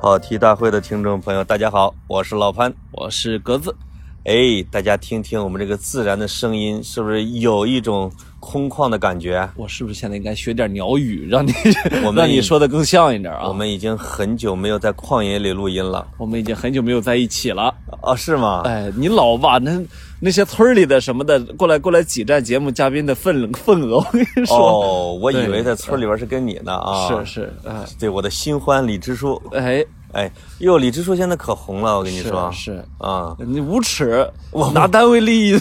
跑题大会的听众朋友，大家好，我是老潘。我是格子，哎，大家听听我们这个自然的声音，是不是有一种空旷的感觉？我是不是现在应该学点鸟语，让你 我们让你说的更像一点啊？我们已经很久没有在旷野里录音了。我们已经很久没有在一起了。啊，是吗？哎，你老把那那些村里的什么的过来过来挤占节目嘉宾的份份额，我跟你说，哦，我以为在村里边是跟你呢啊。是是，哎对，我的新欢李支书。哎，哎，哟，李支书现在可红了，我跟你说。是是啊，你无耻，我拿单位利益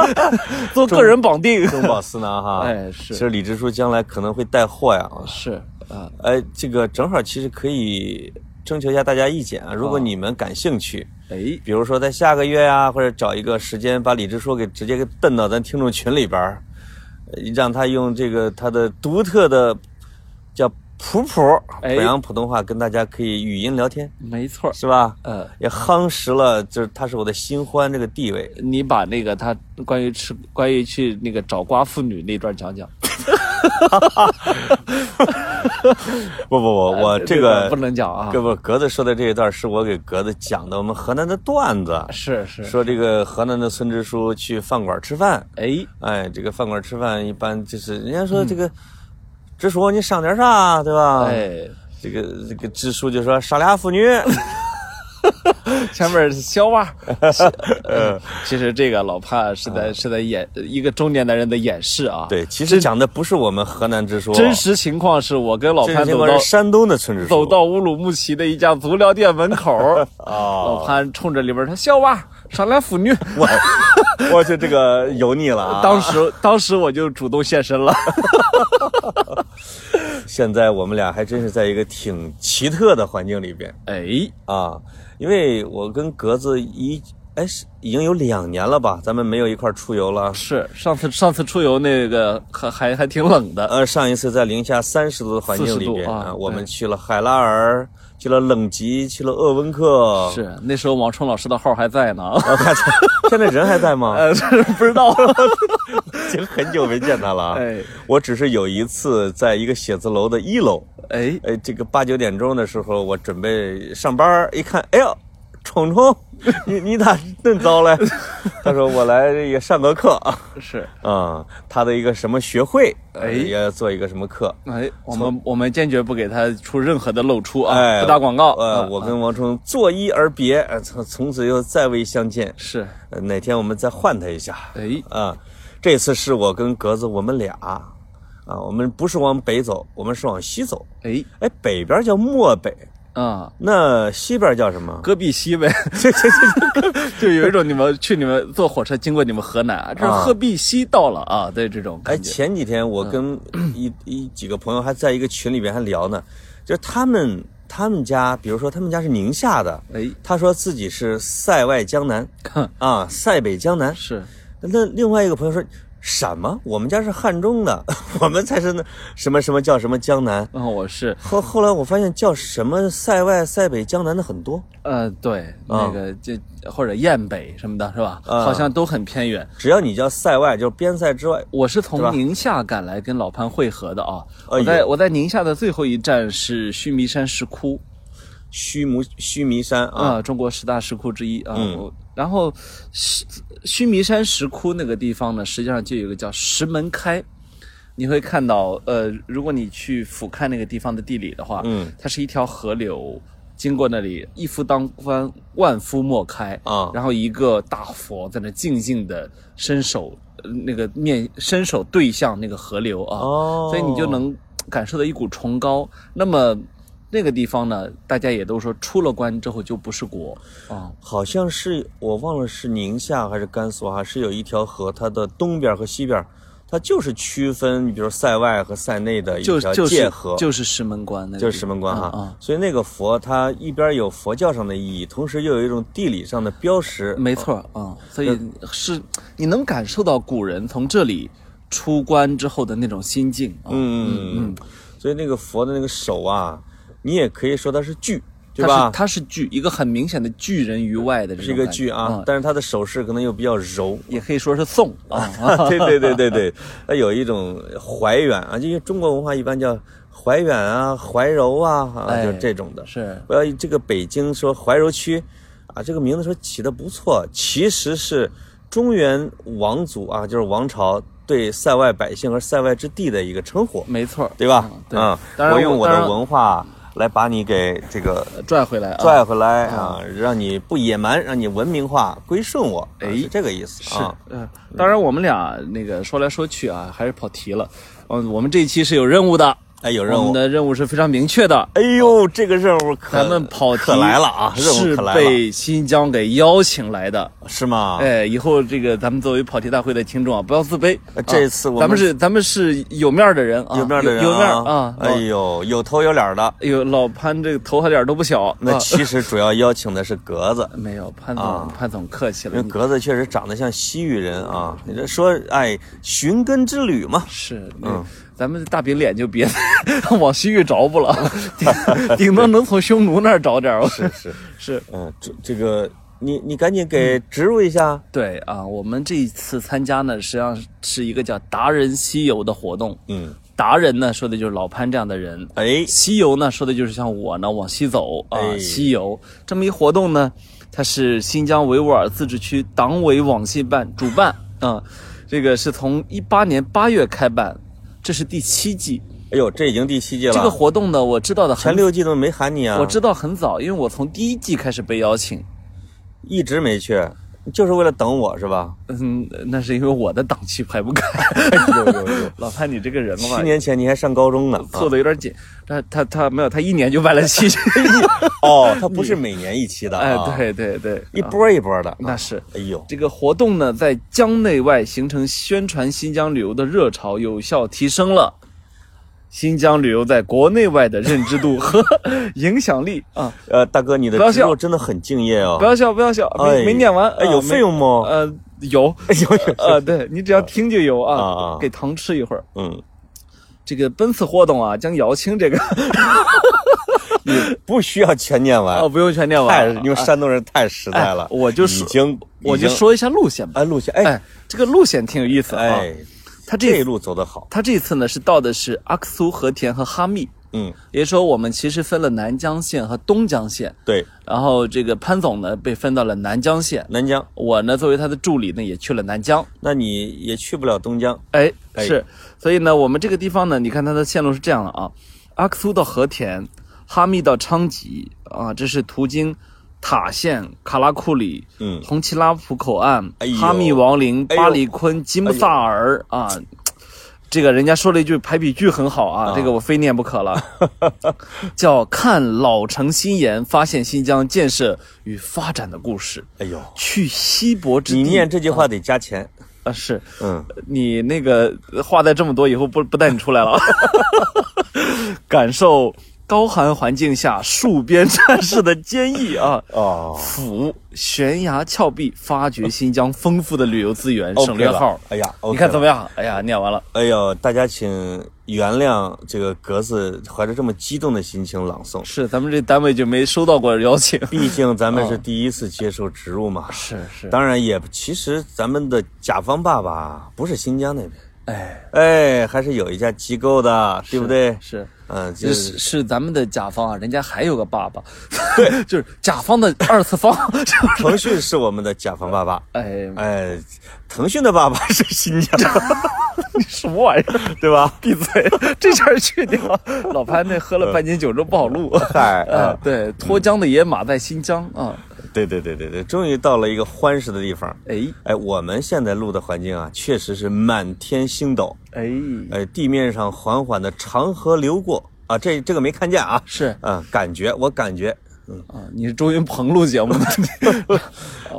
做个人绑定，中饱私囊哈。哎是其实李支书将来可能会带货呀。是啊，哎，这个正好其实可以征求一下大家意见啊。如果哦你们感兴趣，哎，比如说在下个月呀、或者找一个时间把李支书给直接给蹬到咱听众群里边儿，呃让他用这个他的独特的叫普普哎濮阳普通话跟大家可以语音聊天，没错，是吧？呃。也夯实了，就是他是我的新欢这个地位。你把那个他关于吃关于去那个找瓜妇女那段讲讲。不 不不，我呃这个不能讲啊。这不格子说的这一段是我给格子讲的，我们河南的段子，是是，说这个河南的村支书去饭馆吃饭，哎，哎，这个饭馆吃饭一般就是人家嗯说这个支书你上点啥，对吧？，哎，这个这个支书就说上俩妇女，前面是小娃。呃，其实这个老潘是在是在演一个中年男人的掩饰啊。，对，其实讲的不是我们河南支书，真实情况是我跟老潘走到山东的村支书，走到乌鲁木齐的一家足疗店门口，老哦，潘冲着里边说：“小娃，上来妇女。我我去这个油腻了啊！当时当时我就主动现身了。现在我们俩还真是在一个挺奇特的环境里边哎，啊，因为我跟格子一哎是已经有两年了吧，咱们没有一块出游了。是上次上次出游那个还还还挺冷的。呃，上一次在零下三十度的环境里边40度啊我们去了海拉尔，去了冷极，去了鄂温克。是那时候王冲老师的号还在呢。啊，他在现在人还在吗？呃，不知道。已经很久没见他了。哎我只是有一次在一个写字楼的一楼，哎，哎，这个八九点钟的时候，我准备上班，一看，哎呦，冲冲，你你咋恁早嘞？他说我来这个上个课啊，是嗯，他的一个什么学会，呃哎也要做一个什么课。哎，我们我们坚决不给他出任何的露出啊，哎不打广告。呃，啊我跟王冲作揖而别，呃从从此又再未相见。是呃哪天我们再换他一下。哎啊，这次是我跟格子我们俩，啊，我们不是往北走，我们是往西走。哎哎，北边叫漠北，啊，那西边叫什么？戈壁西呗，就有一种你们去你们坐火车经过你们河南啊，这戈壁西到了啊，对这种哎，感觉。前几天我跟一一几个朋友还在一个群里边还聊呢，就是他们他们家，比如说他们家是宁夏的，哎，他说自己是塞外江南啊，塞北江南。是那另外一个朋友说什么？我们家是汉中的，我们才是那什么什么叫什么江南。啊，我是后后来我发现叫什么塞外、塞北、江南的很多，呃，对，那个就或者雁北什么的，是吧？啊好像都很偏远。只要你叫塞外，就是边塞之外。我是从宁夏赶来跟老潘会合的啊。我在我在宁夏的最后一站是须弥山石窟须弥须弥山啊，啊，中国十大石窟之一啊。嗯然后须须弥山石窟那个地方呢，实际上就有一个叫石门开。你会看到，呃，如果你去俯瞰那个地方的地理的话，嗯，它是一条河流，经过那里，一夫当关，万夫莫开啊然后一个大佛在那静静的伸手，呃那个面伸手对向那个河流啊，哦所以你就能感受到一股崇高。那么那个地方呢，大家也都说出了关之后就不是国啊。好像是我忘了是宁夏还是甘肃哈，是有一条河，它的东边和西边，它就是区分，你比如塞外和塞内的一条就就是界河，就是石门关那个，就是石门关哈。嗯嗯所以那个佛它一边有佛教上的意义，同时又有一种地理上的标识。没错啊、嗯所以是你能感受到古人从这里出关之后的那种心境啊。嗯嗯嗯。所以那个佛的那个手啊，你也可以说它是巨，对吧它是它是巨一个很明显的拒人于外的这是一个种感觉句啊，但是他的手势可能又比较柔。也可以说是送啊。对对对对对，它有一种怀远啊，因为中国文化一般叫怀远啊、怀柔啊，啊，哎就这种的。是我要这个北京说怀柔区，啊，这个名字说起的不错，其实是中原王族啊，就是王朝对塞外百姓和塞外之地的一个称呼，没错，对吧？对嗯，我用我的文化来把你给这个拽回来啊，拽回来啊，让你不野蛮，让你文明化，归顺我，啊哎是这个意思是啊。，嗯，当然我们俩那个说来说去啊，还是跑题了。嗯，我们这一期是有任务的，哎，有任务我们，的任务是非常明确的。哎呦，这个任务可咱们跑题来了啊，任是务可来了，被新疆给邀请来的。是吗？哎，以后这个咱们作为跑题大会的听众啊，不要自卑。呃这啊次我们咱们是咱们是有面儿的人啊，有面的人有有面儿啊。哎呦，有头有脸的。哎呦，老潘这个头和脸都不小。那啊其实主要邀请的是格子，没有潘总，啊潘总客气了。因为格子确实长得像西域人啊。你这说，哎，寻根之旅嘛，是，嗯咱们大饼脸就别 往西域找不了，顶顶多能从匈奴那儿找点儿。是是，是，嗯，这这个你你赶紧给植入一下。对啊，我们这一次参加呢，实际上是一个叫达人西游的活动。嗯，达人呢，说的就是老潘这样的人。哎，西游呢，说的就是像我呢往西走啊，哎西游这么一活动呢，它是新疆维吾尔自治区党委网信办主办啊，这个是从一八年八月开办，这是第七季。哎呦，这已经第七季了。这个活动呢，我知道的很前六季都没喊你啊，我知道很早，因为我从第一季开始被邀请。一直没去，就是为了等我是吧？嗯，那是因为我的档期排不开。有 有有，老潘，你这个人嘛七，年前你还上高中呢。凑的有点紧。他他他没有，他一年就办了七期。哦，他不是每年一期的哎啊，，，对对对，一波一波的。那是。哎呦，这个活动呢，在疆内外形成宣传新疆旅游的热潮，有效提升了新疆旅游在国内外的认知度和 影响力啊！呃，大哥，你的不要笑真的很敬业哦。不要笑，不要笑，哎没没念完，哎，有费用吗？呃，有，有有啊，对你只要听就有啊给糖吃一会儿。嗯，这个本次活动啊，将摇青这个 你不需要全念完哦，，不用全念完太完，因为山东人太实在了哎。我就是已经，我就说一下路线吧。哎，路线，哎哎，这个路线挺有意思啊。哎，他这这一路走得好。他这次呢是到的是阿克苏、和田和哈密，嗯，也就是说我们其实分了南疆线和东疆线。对，然后这个潘总呢被分到了南疆线，南疆，我呢作为他的助理呢也去了南疆。那你也去不了东疆。哎，哎是，所以呢，我们这个地方呢，你看它的线路是这样的啊，阿克苏到和田，哈密到昌吉啊，这是途经塔县、卡拉库里、嗯，红旗拉普口岸、哎哈密王陵、哎巴里坤、吉木萨尔、啊。这个人家说了一句排比句很好啊，啊。这个我非念不可了，叫看老城新颜，发现新疆建设与发展的故事。哎呦，去西伯之地，你念这句话得加钱。啊是，嗯，你那个话带这么多，以后不不带你出来了。感受高寒环境下戍边战士的坚毅啊！哦俯悬崖峭壁，发掘新疆丰富的旅游资源，省略号了。。哎呀，你看怎么样？样？哎呀，念完了。哎呦，大家请原谅这个格子怀着这么激动的心情朗诵。是，咱们这单位就没收到过邀请。毕竟咱们是哦第一次接受植入嘛。是是，当然也，其实咱们的甲方爸爸不是新疆那边，哎，哎，还是有一家机构的，对不对？是。嗯，就是是是咱们的甲方啊，人家还有个爸爸，对，就是甲方的二次方，腾讯是我们的甲方爸爸，哎，哎，腾讯的爸爸是新疆，你什么玩意儿？对吧？闭嘴，这事儿去掉。老潘那喝了半斤酒之后不好录。嗨，对，脱缰的野马在新疆啊。对对对对对，终于到了一个欢实的地方。哎。哎，我们现在录的环境啊，确实是满天星斗，哎，哎，地面上缓缓的长河流过。啊，这这个没看见啊，是。啊，感觉我感觉，啊，你是周云鹏录节目的。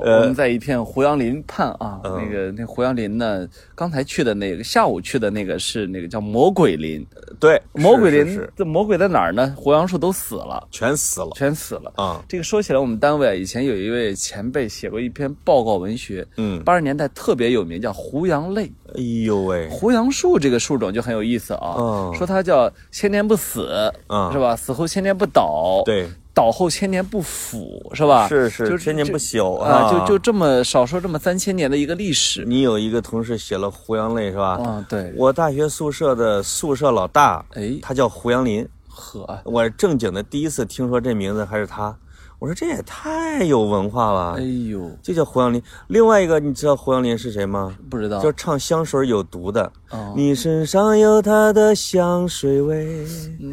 呃。我们在一片胡杨林畔啊，嗯。那个那胡杨林呢，刚才去的那个下午去的那个是那个叫魔鬼林，对，魔鬼林这魔鬼在哪儿呢？胡杨树都死了，全死了。全死了。啊，这个说起来，我们单位啊，以前有一位前辈写过一篇报告文学，嗯，八十年代特别有名，叫《胡杨泪》。哎呦喂，胡杨树这个树种就很有意思啊，嗯。说它叫千年不死，嗯。是吧？死后千年不倒，对，倒后千年不腐，是吧？是是，就千年不朽啊，就就这么少说这么三千年的一个历史。你有一个同事写了《胡杨泪》，是吧？啊，对。我大学宿舍的宿舍老大，哎，他叫胡杨林。呵，我正经的第一次听说这名字还是他。我说这也太有文化了，哎呦，这叫胡杨林。另外一个，你知道胡杨林是谁吗？不知道，就是唱香水有毒的。哦，你身上有他的香水味，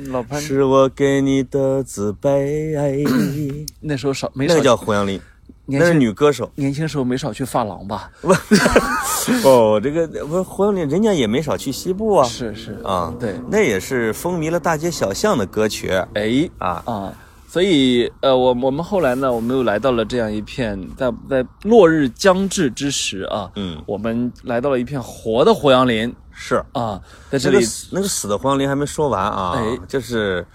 老潘是我给你的自卑。那时候少没那个叫胡杨林，那是女歌手。年轻时候没少去发廊吧？哦，这个不是胡杨林，人家也没少去西部啊。是是啊，对，那也是风靡了大街小巷的歌曲。哎啊啊。所以，呃，我我们后来呢，我们又来到了这样一片，在在落日将至之时啊，嗯，我们来到了一片活的胡杨林，是。啊，在这里那个死的胡杨林还没说完啊，哎，就是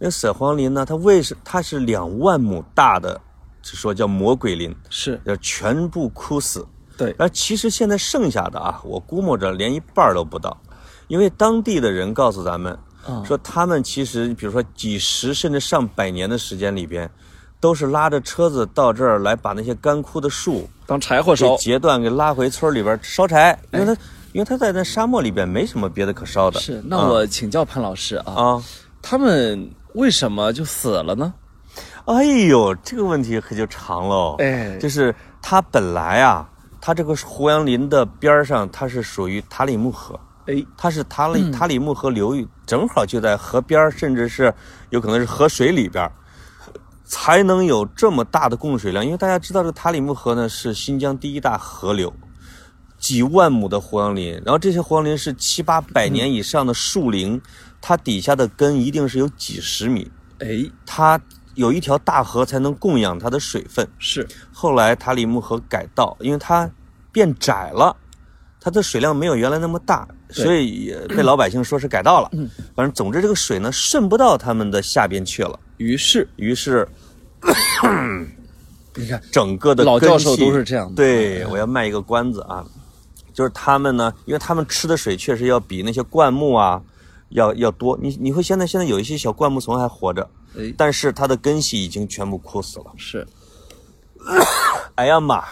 那个死的胡杨林呢，它为什它是两万亩大的，就说叫魔鬼林，是。要全部枯死，对，而其实现在剩下的啊，我估摸着连一半都不到，因为当地的人告诉咱们。说他们其实，比如说几十甚至上百年的时间里边，都是拉着车子到这儿来，把那些干枯的树当柴火烧，截断给拉回村里边烧柴，因为他因为他在那沙漠里边没什么别的可烧的。是，那我请教潘老师啊，啊，他们为什么就死了呢？哎呦，这个问题可就长喽。哎，就是他本来啊，他这个胡杨林的边上，它是属于塔里木河。哎，它是塔里塔里木河流域，正好就在河边甚至是有可能是河水里边，才能有这么大的供水量。因为大家知道，这个塔里木河呢是新疆第一大河流，几万亩的胡杨林，然后这些胡杨林是七八百年以上的树龄，它底下的根一定是有几十米。哎，它有一条大河才能供养它的水分。是，后来塔里木河改道，因为它变窄了。它的水量没有原来那么大，所以也被老百姓说是改道了。嗯，反正总之这个水呢渗不到他们的下边去了。于是，于是，你看 整个的老教授都是这样的。对，我要卖一个关子啊，就是他们呢，因为他们吃的水确实要比那些灌木啊要要多。你你会现在现在有一些小灌木丛还活着，但是它的根系已经全部枯死了。是，哎呀妈！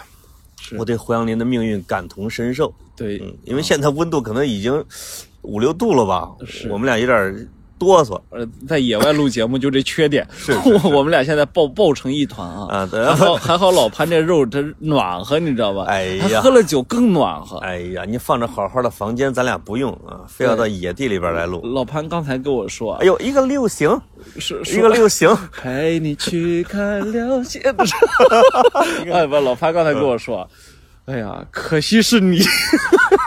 我对胡杨林的命运感同身受。对，因为现在温度可能已经五六度了吧？我们俩有点哆嗦。呃，在野外录节目就这缺点。是，我们俩现在抱抱成一团啊。啊，还好还好，老潘这肉这暖和，你知道吧？哎呀，喝了酒更暖和。哎呀，你放着好好的房间，咱俩不用啊，非要到野地里边来录。老潘刚才跟我说，哎呦，一个六行，是一个六行，陪你去看了解。哎不，老潘刚才跟我说。哎呀，可惜是你，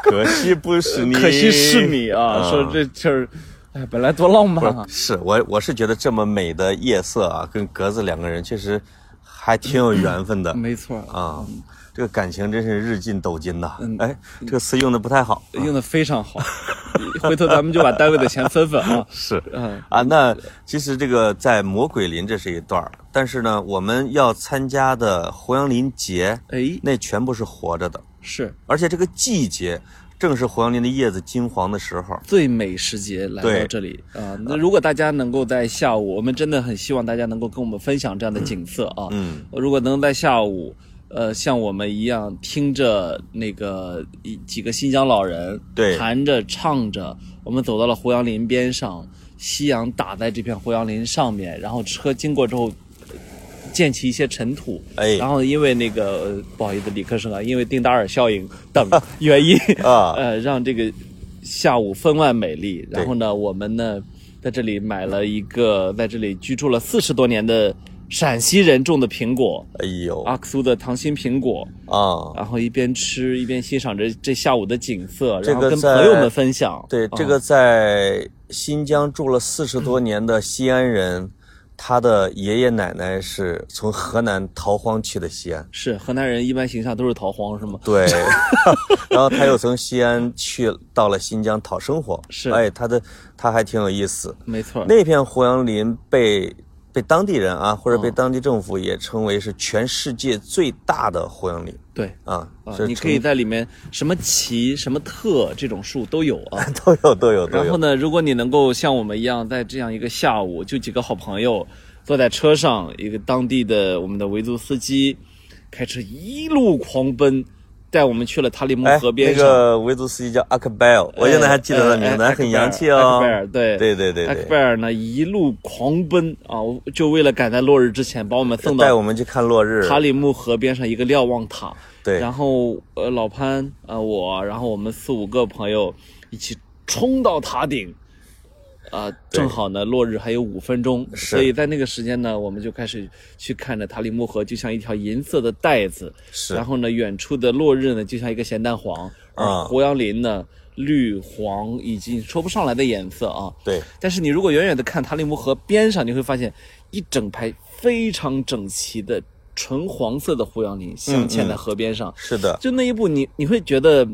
可惜不是你，可惜是你啊！说这事儿，哎，本来多浪漫啊！是我，我是觉得这么美的夜色啊，跟格子两个人确实还挺有缘分的。没错啊。这个感情真是日进斗金呐！哎，这个词用的不太好，用的非常好。回头咱们就把单位的钱分分啊。是，嗯啊，那其实这个在魔鬼林这是一段但是呢，我们要参加的胡杨林节，哎，那全部是活着的。是，而且这个季节正是胡杨林的叶子金黄的时候，最美时节来到这里啊。那如果大家能够在下午，我们真的很希望大家能够跟我们分享这样的景色啊。嗯，如果能在下午。呃，像我们一样听着那个一几个新疆老人对弹着唱着，我们走到了胡杨林边上，夕阳打在这片胡杨林上面，然后车经过之后溅起一些尘土，哎，然后因为那个不好意思，理科生啊，因为丁达尔效应等 原因啊，呃，让这个下午分外美丽。然后呢，我们呢在这里买了一个在这里居住了四十多年的。陕西人种的苹果，哎呦，阿克苏的糖心苹果啊，然后一边吃一边欣赏着这下午的景色，然后跟朋友们分享。对，这个在新疆住了四十多年的西安人，他的爷爷奶奶是从河南逃荒去的西安。是河南人一般形象都是逃荒，是吗？对，然后他又从西安去到了新疆讨生活。是，哎，他的他还挺有意思。没错，那片胡杨林被。被当地人啊，或者被当地政府也称为是全世界最大的胡杨林。对啊，你可以在里面什么奇、什么特这种树都有啊，都有都有都有。然后呢，如果你能够像我们一样，在这样一个下午，就几个好朋友。坐在车上，一个当地的我们的维族司机开车一路狂奔，带我们去了塔里木哎，河边上。那个维族司机叫阿克拜尔，我现在还记得他名字，哎还很洋气阿哦克贝。尔，对对对对阿克对贝尔呢一路狂奔啊，就为了赶在落日之前把我们送到带我们去看落日。塔里木河边上一个瞭望塔。对，然后呃，老潘呃我，然后我们四五个朋友一起冲到塔顶，啊、对。正好呢落日还有五分钟，所以在那个时间呢，我们就开始去看着塔里木河，就像一条银色的带子，是。然后呢，远处的落日呢，就像一个咸蛋黄，而啊。胡杨林呢，绿黄以及说不上来的颜色啊。对，但是你如果远远的看塔里木河边上，你会发现一整排非常整齐的纯黄色的胡杨林镶嵌在河边上。是的，就那一步你你会觉得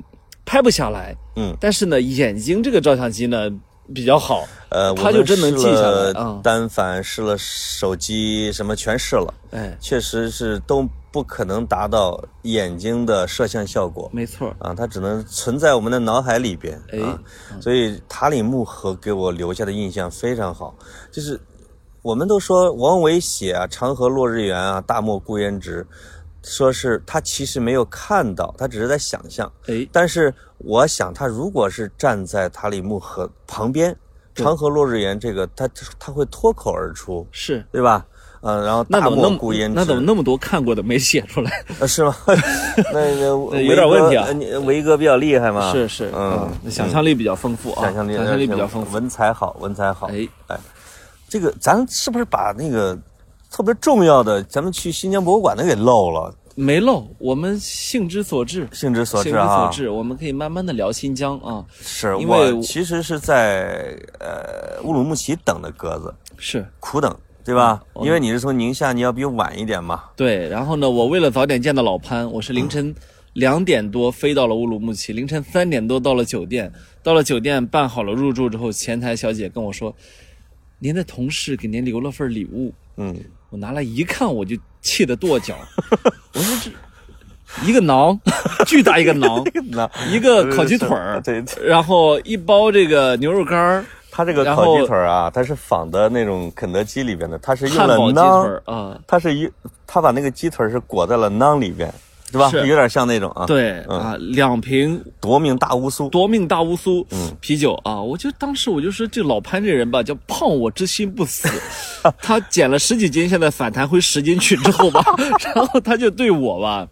拍不下来，嗯，但是呢，眼睛这个照相机呢比较好，呃，他就真能记下来我们试啊了单反试了手机，什么全试了，哎，确实是都不可能达到眼睛的摄像效果。没错，啊，它只能存在我们的脑海里边哎。啊，所以塔里木河给我留下的印象非常好，就是我们都说王维写啊“长河落日圆”啊，“大漠孤烟直”，说是他其实没有看到，他只是在想象。哎，但是我想，他如果是站在塔里木河旁边，“长河落日圆”这个，他他会脱口而出，是。对吧？嗯，然后大漠孤烟直，那怎么那么多看过的没写出来？呃是吗？那有点问题啊维哥呃你维哥比较厉害嘛？是是，嗯，想象力比较丰富啊，想象力想象力比较丰富。文采好，文采好。哎，这个咱是不是把那个特别重要的，咱们去新疆博物馆的给漏了？没漏，我们兴之所至，兴之所兴之至啊所，至，我们可以慢慢的聊新疆啊。是因为我其实是在呃乌鲁木齐等的鸽子，是苦等，对吧？嗯因为你是从宁夏，你要比我晚一点嘛。对，然后呢，我为了早点见到老潘，我是凌晨两点多飞到了乌鲁木齐，凌晨三点多到了酒店，到了酒店办好了入住之后，前台小姐跟我说，您的同事给您留了份礼物，嗯，我拿来一看，我就气得跺脚，我说这一个馕，巨大一个馕，那一个烤鸡腿儿，然后一包这个牛肉干儿，它这个烤鸡腿儿啊，它是仿的那种肯德基里边的，它是用了馕，儿啊，它是一，它把那个鸡腿儿是裹在了馕里边，对吧？是有点像那种啊。，对嗯啊，两瓶夺命大乌苏。夺命大乌苏嗯啤酒啊！我就当时我就说这老潘这人吧，叫胖我之心不死。他减了十几斤，现在反弹回十斤去之后吧，然后他就对我吧，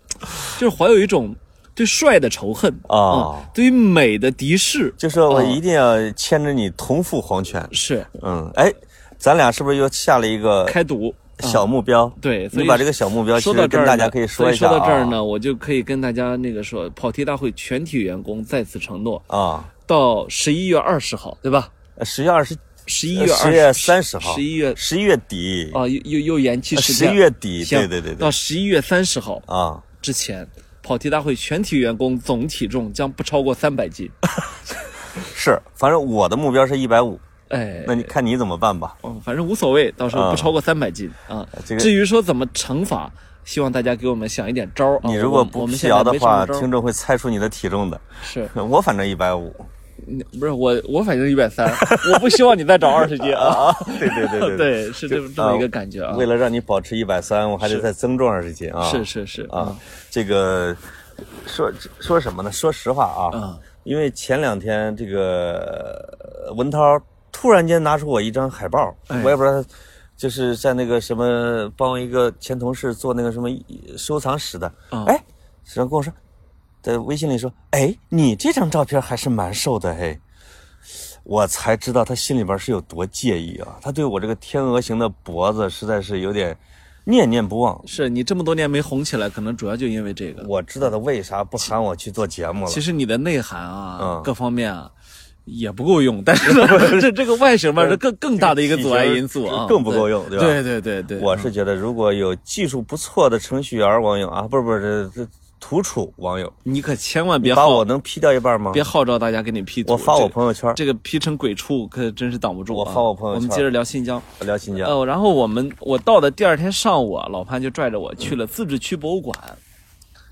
就是怀有一种对帅的仇恨哦嗯对于美的敌视。就说我哦一定要牵着你同赴黄泉。是嗯，哎，咱俩是不是又下了一个开赌。小目标？对，所以你把这个小目标说到这大家可以说说到这儿啊。呢，我就可以跟大家那个说，跑题大会全体员工再次承诺，啊，到十一月二十号，对吧？十月二十，十一月二十月三十号，十一月十一月底。啊，又又又延期时十，一月底，对对对。到十一月三十号啊，之前，跑题大会全体员工总体重将不超过三百斤。是，反正我的目标是一百五，哎，那你看你怎么办吧。哦，反正无所谓，到时候不超过三百斤啊。这个至于说怎么惩罚，希望大家给我们想一点招儿啊。你如果不辟谣的话，听众会猜出你的体重的。是 我反正一百五。你不是我，我反正一百三，我不希望你再长 二十斤啊。对对对对。对，是这么这么一个感觉啊。为了让你保持一百三，我还得再增重二十斤啊。是是是啊，这个说说什么呢？说实话啊，嗯因为前两天这个呃文涛突然间拿出我一张海报，哎我也不知道他。就是在那个什么帮一个前同事做那个什么收藏室的，啊哎，然后跟我说，在微信里说，哎，你这张照片还是蛮瘦的，嘿，我才知道他心里边是有多介意啊！他对我这个天鹅型的脖子实在是有点念念不忘。是你这么多年没红起来，可能主要就因为这个。我知道他为啥不喊我去做节目了。其实你的内涵啊，嗯各方面啊。也不够用，但是呢，这这个外形嘛，是更更大的一个阻碍因素啊，更不够用对吧对对对对，我是觉得，如果有技术不错的程序员网友啊，不是不是这这土储网友，你可千万别号把我能 P 掉一半吗？别号召大家给你 P 图，我发我朋友圈，这个 P 成鬼畜可真是挡不住、啊。我发我朋友圈我们接着聊新疆。聊新疆。哦，然后我们我到的第二天上午啊，老潘就拽着我去了自治区博物馆。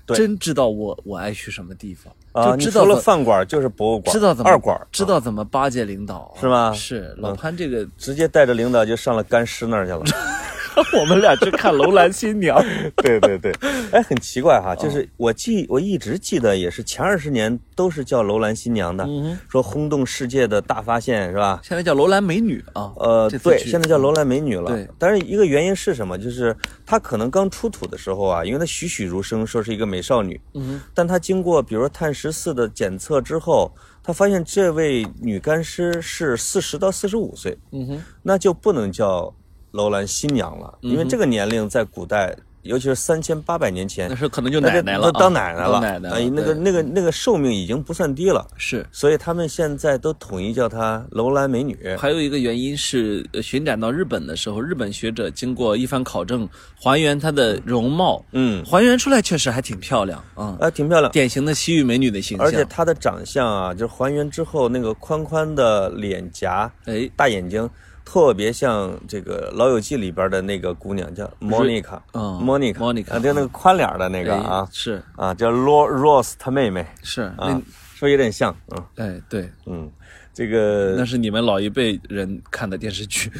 对。真知道我我爱去什么地方，啊，就知道除了饭馆就是博物馆，知道怎么二馆，知道怎么巴结领导，是吗？是老潘这个直接带着领导就上了干尸那儿去了。我们俩去看楼兰新娘。对对对，哎，很奇怪哈，就是我记我一直记得也是前二十年都是叫楼兰新娘的，说轰动世界的大发现是吧？现在叫楼兰美女啊。呃，对，现在叫楼兰美女了。对，但是一个原因是什么？就是她可能刚出土的时候啊，因为她栩栩如生，说是一个美少女。嗯但她经过比如说碳十四的检测之后，她发现这位女干尸是四十到四十五岁，嗯哼，那就不能叫楼兰新娘了，因为这个年龄在古代，尤其是三千八百年前那，是可能就奶奶了当奶奶了，奶奶。哎，那个那个那个寿命已经不算低了，是。所以他们现在都统一叫她楼兰美女。还有一个原因是，呃巡展到日本的时候，日本学者经过一番考证，还原她的容貌，嗯，还原出来确实还挺漂亮啊，啊，挺漂亮。典型的西域美女的形象。而且她的长相啊，就还原之后那个宽宽的脸颊、哎，大眼睛，特别像这个《老友记》里边的那个姑娘，叫 Monica，嗯，Monica，Monica，啊，就那个宽脸的那个哎啊，是啊，叫 Ro Rose 她妹妹是，啊那，是不是有点像？嗯哎对，嗯，这个那是你们老一辈人看的电视剧。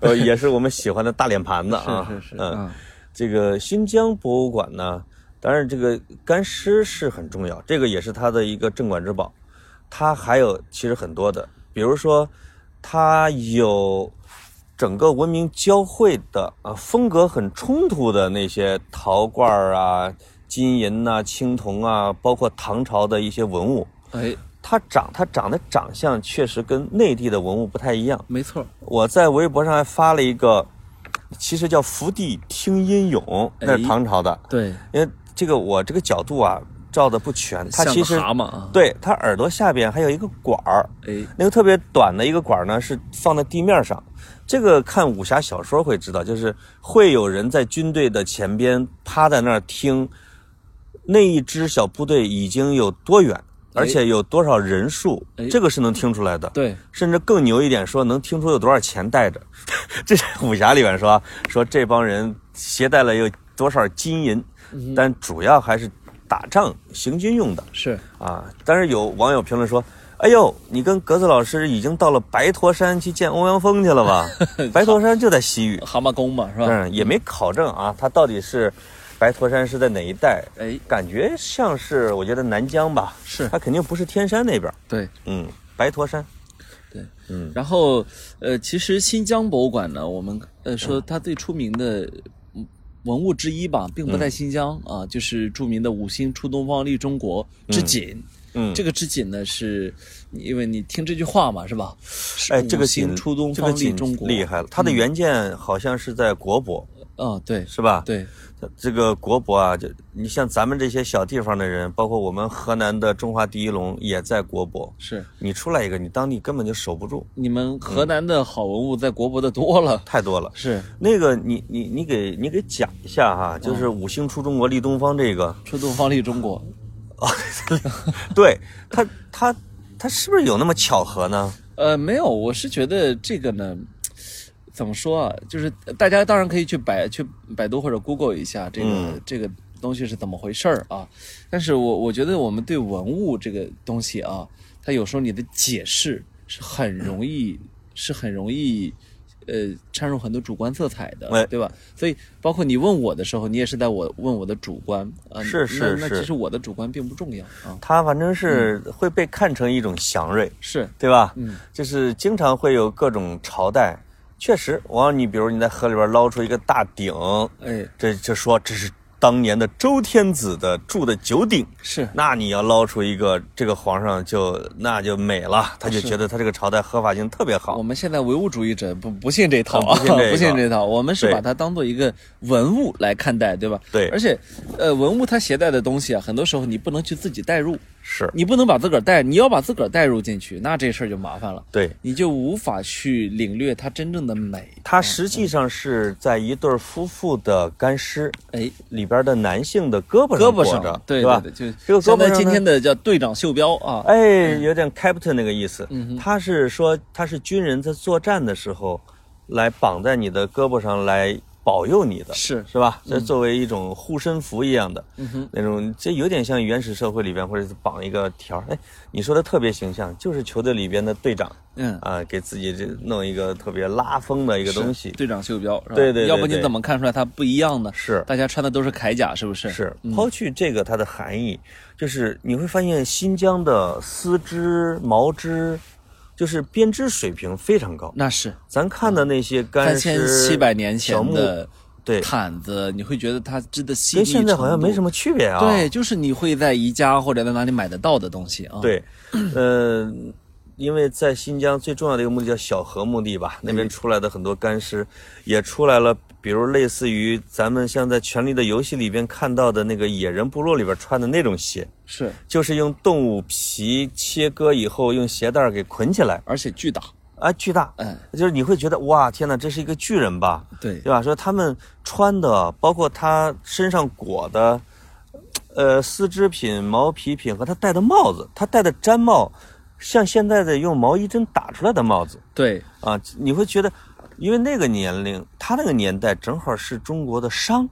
呃 也是我们喜欢的大脸盘子啊，是是是，这个新疆博物馆呢，当然这个干尸是很重要，这个也是它的一个镇馆之宝。它还有其实很多的，比如说它有整个文明交汇的啊，风格很冲突的那些陶罐啊、金银呐、青铜啊，包括唐朝的一些文物。哎，它长它长的长相确实跟内地的文物不太一样。没错，我在微博上还发了一个，其实叫福地听音咏，那是哎唐朝的。对，因为这个我这个角度啊照的不全，它其实蛤蟆啊，对它耳朵下边还有一个管儿，哎，那个特别短的一个管儿呢是放在地面上。这个看武侠小说会知道，就是会有人在军队的前边趴在那儿听，那一支小部队已经有多远，而且有多少人数哎，这个是能听出来的。对，甚至更牛一点，说能听出有多少钱带着。这是武侠里面说说这帮人携带了有多少金银，但主要还是打仗行军用的是，啊。但是有网友评论说：“哎呦，你跟格子老师已经到了白驼山去见欧阳锋去了吧？白驼山就在西域，蛤蟆功嘛，是吧？嗯，也没考证啊，它到底是白驼山是在哪一带？哎，感觉像是我觉得南疆吧，是它肯定不是天山那边。对。嗯，白驼山，对，嗯然后，呃，其实新疆博物馆呢，我们呃说它最出名的嗯文物之一吧，并不在新疆、啊，就是著名的五星出东方利中国织锦。嗯，这个织锦呢，是因为你听这句话嘛，是吧？是哎，这个锦出东方利中国，厉害了。它的原件好像是在国博，啊，对是吧？，对，这个国博啊，就你像咱们这些小地方的人，包括我们河南的中华第一龙也在国博。是你出来一个，你当地根本就守不住，你们河南的好文物在国博的多了，太多了。是那个你你你给你给讲一下哈，就是五星出中国立东方这个，出东方立中国。对他他他是不是有那么巧合呢？呃，没有，我是觉得这个呢，怎么说啊？就是大家当然可以去百去百度或者 Google 一下这个、嗯这个东西是怎么回事儿啊。但是我我觉得我们对文物这个东西啊，它有时候你的解释是很容易是很容易。呃，掺入很多主观色彩的，哎对吧？所以，包括你问我的时候，你也是在我问我的主观啊。是是是那那其实我的主观并不重要啊。它反正是会被看成一种祥瑞，是，对吧？嗯，就是经常会有各种朝代，确实，往你比如你在河里边捞出一个大鼎，哎，这就说这是当年的周天子的住的九鼎，是，那你要捞出一个，这个皇上就那就美了，他就觉得他这个朝代合法性特别好我。们现在唯物主义者不不信这套啊，啊不信这个 不信这套，我们是把它当做一个文物来看待，对吧？对而且，呃，文物它携带的东西啊，很多时候你不能去自己代入，是，你不能把自个儿带，你要把自个儿带入进去，那这事儿就麻烦了，对，你就无法去领略它真正的美。它实际上是在一对夫妇的干尸哎，里边的男性的胳膊胳膊上，，对吧？就这个胳膊上呢今天的叫队长袖标啊，哎，有点 captain 那个意思。嗯他是说他是军人在作战的时候，来绑在你的胳膊上来保佑你的，是是吧？这作为一种护身符一样的，嗯，那种，这有点像原始社会里边，或者是绑一个条儿。哎，你说的特别形象，就是球队里边的队长嗯，啊，给自己这弄一个特别拉风的一个东西。队长袖标，对对要不你怎么看出来它不一样呢？是大家穿的都是铠甲，是不是？是，抛去这个它的含义，就是你会发现新疆的丝织、毛织，就是编织水平非常高。那是咱看的那些干三丝、千七百年前的对，毯子，你会觉得它织的细跟腻，现在好像没什么。么区别啊。对，就是你会在宜家或者在哪里买得到的东西啊。，对，呃，因为在新疆最重要的一个墓地叫小河墓地吧，那边出来的很多干尸，也出来了，比如类似于咱们像在《权力的游戏》里边看到的那个野人部落里边穿的那种鞋，是，就是用动物皮切割以后用鞋带儿给捆起来，而且巨大。啊，巨大，嗯，就是你会觉得哇，天哪，这是一个巨人吧？对，对吧？说他们穿的，包括他身上裹的，呃，丝织品、毛皮品和他戴的帽子，他戴的毡帽，像现在的用毛衣针打出来的帽子对，啊，你会觉得，因为那个年龄，他那个年代正好是中国的商，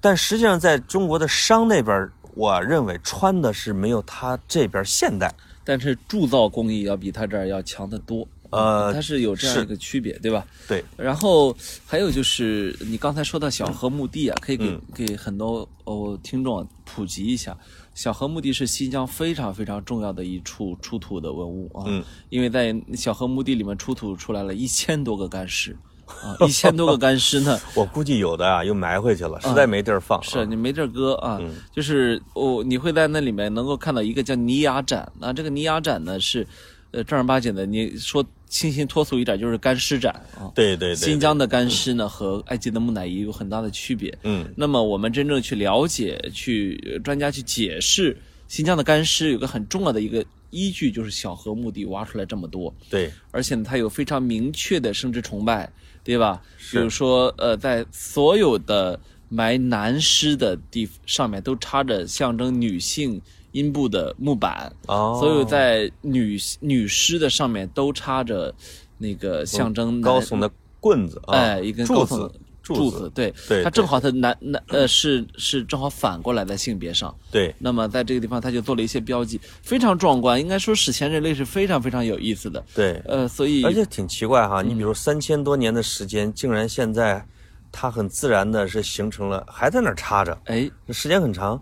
但实际上在中国的商那边，我认为穿的是没有他这边现代。但是铸造工艺要比他这儿要强得多。呃它是有这样一个区别，对吧？对，然后还有就是你刚才说到小河墓地啊，可以给、嗯给很多哦听众普及一下，小河墓地是新疆非常非常重要的一处出土的文物啊，嗯因为在小河墓地里面出土出来了一千多个干尸啊，一千多个干尸呢。我估计有的啊又埋回去了，实在没地儿放啊。是你没地儿搁啊，嗯就是哦，你会在那里面能够看到一个叫泥崖展，那这个泥崖展呢是，呃正儿八经的，你说清新脱俗一点就是干尸展啊。对对对，新疆的干尸呢和埃及的木乃伊有很大的区别。嗯那么我们真正去了解、去呃专家去解释新疆的干尸，有个很重要的一个依据就是小河墓地挖出来这么多，对而且呢，它有非常明确的生殖崇拜，对吧？是比如说，呃，在所有的埋男尸的地上面都插着象征女性阴部的木板，哦，所有在女女尸的上面都插着那个象征男高耸的棍子啊，哎，一根柱子，柱子，对，它正好它男男呃是是正好反过来在性别上，对。那么在这个地方他就做了一些标记，非常壮观，应该说史前人类是非常非常有意思的，对，呃，所以而且挺奇怪哈，嗯。你比如三千多年的时间，竟然现在它很自然的是形成了，还在那儿插着，哎，时间很长。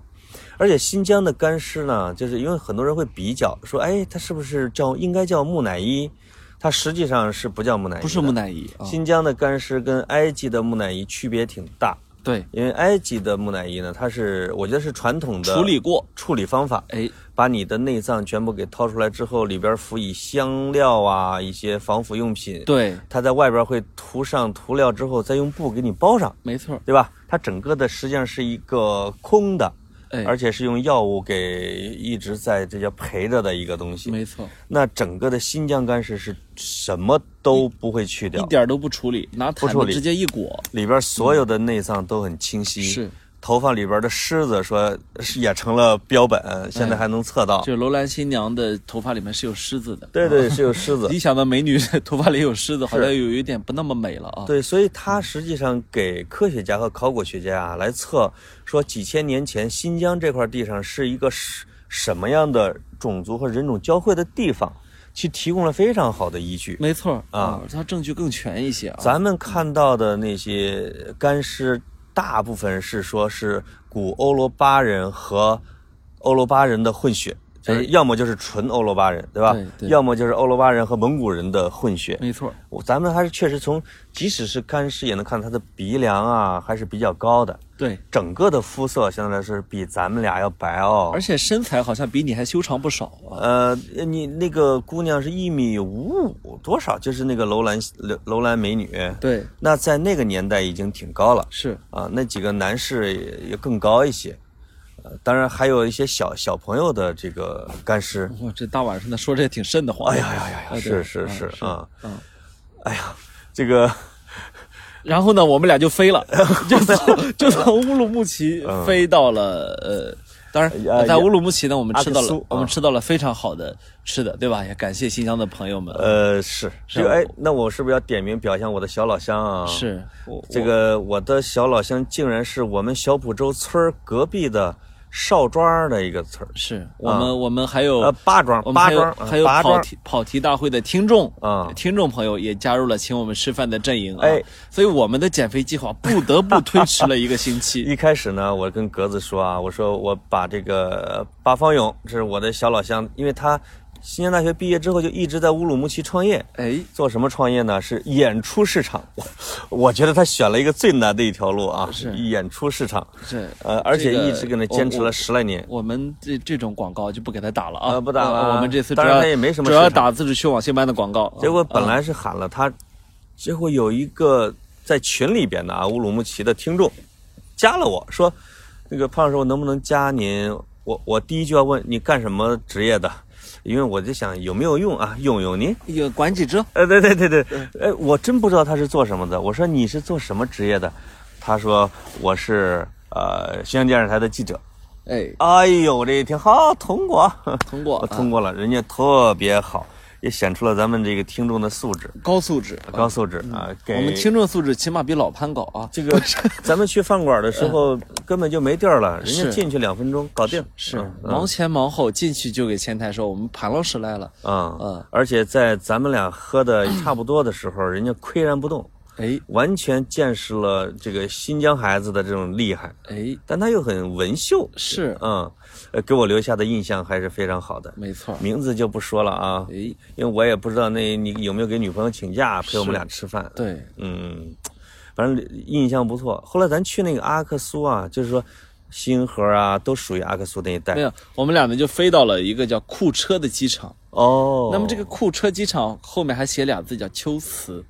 而且新疆的干尸呢，就是因为很多人会比较说，哎，它是不是叫应该叫木乃伊？它实际上是不叫木乃伊，不是木。乃伊啊，新疆的干尸跟埃及的木乃伊区别挺大，对，因为埃及的木乃伊呢，它是我觉得是传统的处理过，处理方法，哎，把你的内脏全部给掏出来之后，里边辅以香料啊，一些防腐用品。，对，它在外边会涂上涂料之后，再用布给你包上，没错，对吧？它整个的实际上是一个空的，哎，而且是用药物给一直在这叫陪着的一个东西。没错，那整个的新疆干尸是什么都不会去掉，一点都不处理，拿不处理直接一裹，里边所有的内脏都很清晰。是，头发里边的虱子说是也成了标本，现在还能测到。就楼兰新娘的头发里面是有虱子的，对对，是有虱子。一想到美女头发里有虱子，好像有一点不那么美了啊，对，所以它实际上给科学家和考古学家啊来测，说几千年前新疆这块地上是一个什什么样的种族和人种交汇的地方，去提供了非常好的依据。没错啊，它证据更全一些啊，咱们看到的那些干尸，大部分是说是古欧罗巴人和欧罗巴人的混血，哎要么就是纯欧罗巴人，对吧？对对要么就是欧罗巴人和蒙古人的混血。没错，我咱们还是确实从，即使是干尸也能看他的鼻梁啊，还是比较高的。对，整个的肤色相对来说是比咱们俩要白哦而。且身材好像比你还修长不少啊，呃，你那个姑娘是一米五五多少？就是那个楼兰楼楼兰美女。对，那在那个年代已经挺高了是，啊。那几个男士也也更高一些。呃，当然还有一些小小朋友的这个干尸。哇，这大晚上的说这也挺瘆得慌，哎呀呀呀呀！是是嗯是啊，嗯。哎呀，这个 然后呢，我们俩就飞了，就从就从乌鲁木齐嗯飞到了呃当然，呃在乌鲁木齐呢，我们吃到了，啊我们吃到了非常好的吃的，对吧？也感谢新疆的朋友们。呃，是是哎，那我是不是要点名表扬我的小老乡啊？是这个我的小老乡竟然是我们小浦洲村儿隔壁的邵庄的一个词儿，是我们我们还有呃，八庄我们还有八庄还有跑题跑题大会的听众啊。听众朋友也加入了请我们吃饭的阵营啊。哎，所以我们的减肥计划不得不推迟了一个星期。一开始呢，我跟格子说啊，我说我把这个八方勇，这是我的小老乡，因为他新疆大学毕业之后就一直在乌鲁木齐创业。哎，做什么创业呢？是演出市场。我觉得他选了一个最难的一条路啊，是演出市场。是呃，而且一直跟他坚持了十来年。我们这这种广告就不给他打了啊，呃不打了我们这次当然他也没什么主要打自治区网信办的广告。结果本啊来是喊了他，结果有一个在群里边的啊乌鲁木齐的听众加了我说，那个胖老师，我能不能加您？我我第一句要问你干什么职业的，因为我就想有没有用啊，用用您。有管几只？呃，对对对对，呃，我真不知道他是做什么的。我说你是做什么职业的？他说我是呃新疆电视台的记者。哎，哎呦，我这一听好通过，通过 通过了，人家特别好，也显出了咱们这个听众的素质，高素质，高素质啊。给我们听众素质起码比老潘高啊。这个，咱们去饭馆的时候根本就没地儿了，人家进去两分钟搞定。是嗯忙前忙后进去就给前台说我们潘老师来了。嗯嗯而且在咱们俩喝的差不多的时候，人家岿然不动，哎完全见识了这个新疆孩子的这种厉害，哎，但他又很文秀，是嗯，呃，给我留下的印象还是非常好的。没错。名字就不说了啊，哎，因为我也不知道那你有没有给女朋友请假陪我们俩吃饭。对，嗯，反正印象不错。后来咱去那个阿克苏啊，就是说星河啊，都属于阿克苏那一带没。有，我们俩呢就飞到了一个叫库车的机场。哦，那么这个库车机场后面还写俩字叫秋瓷，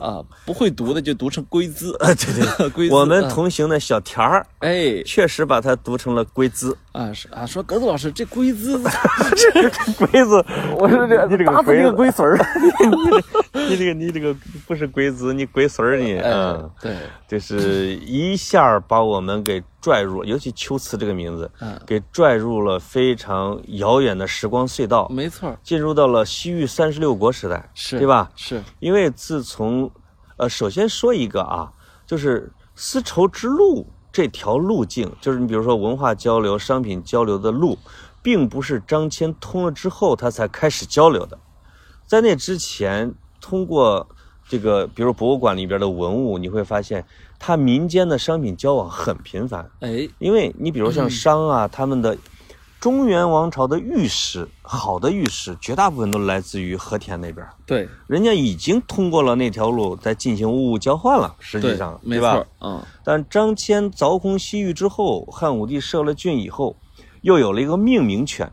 啊，不会读的就读成龟兹。啊，对对，龟兹。我们啊同行的小田儿哎确实把它读成了龟兹。啊是啊，说格子老师这龟兹，这龟子，我说这你这打死这个龟孙儿。你这个你这个不是龟兹，你龟孙儿你。哎嗯，，对，就是一下把我们给拽入，尤其秋瓷这个名字，嗯。给拽入了非常遥远的时光隧道，没错，进入到了西域三十六国时代，是对吧？是，因为自从，呃，首先说一个啊，就是丝绸之路这条路径，就是你比如说文化交流、商品交流的路，并不是张骞通了之后他才开始交流的，在那之前，通过这个，比如博物馆里边的文物，你会发现，它民间的商品交往很频繁，哎，因为你比如像商啊，他们的中原王朝的玉石，好的玉石，绝大部分都来自于和田那边。对。人家已经通过了那条路，在进行物物交换了，实际上，没对吧？错？，嗯，但张骞凿空西域之后，汉武帝设了郡以后，又有了一个命名权，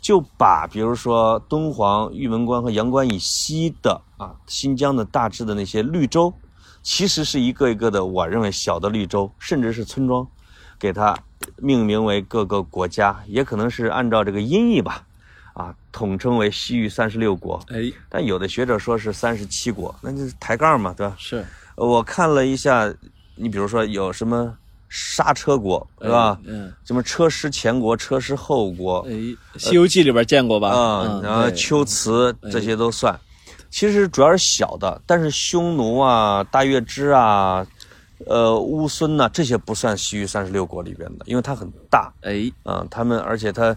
就把比如说敦煌、玉门关和阳关以西的啊新疆的大致的那些绿洲，其实是一个一个的，我认为小的绿洲，甚至是村庄，给它命名为各个国家，也可能是按照这个音译吧，啊，统称为西域三十六国。哎，但有的学者说是三十七国，那就是抬杠嘛，对吧？是，呃我看了一下，你比如说有什么刹车国，是吧？嗯，什么车师前国、车师后国哎，《西游记》里边见过吧？啊、嗯然后对秋瓷这些都算。其实主要是小的，但是匈奴啊、大月支啊、呃乌孙呐、这些不算西域三十六国里边的，因为它很大。哎，啊、他们而且它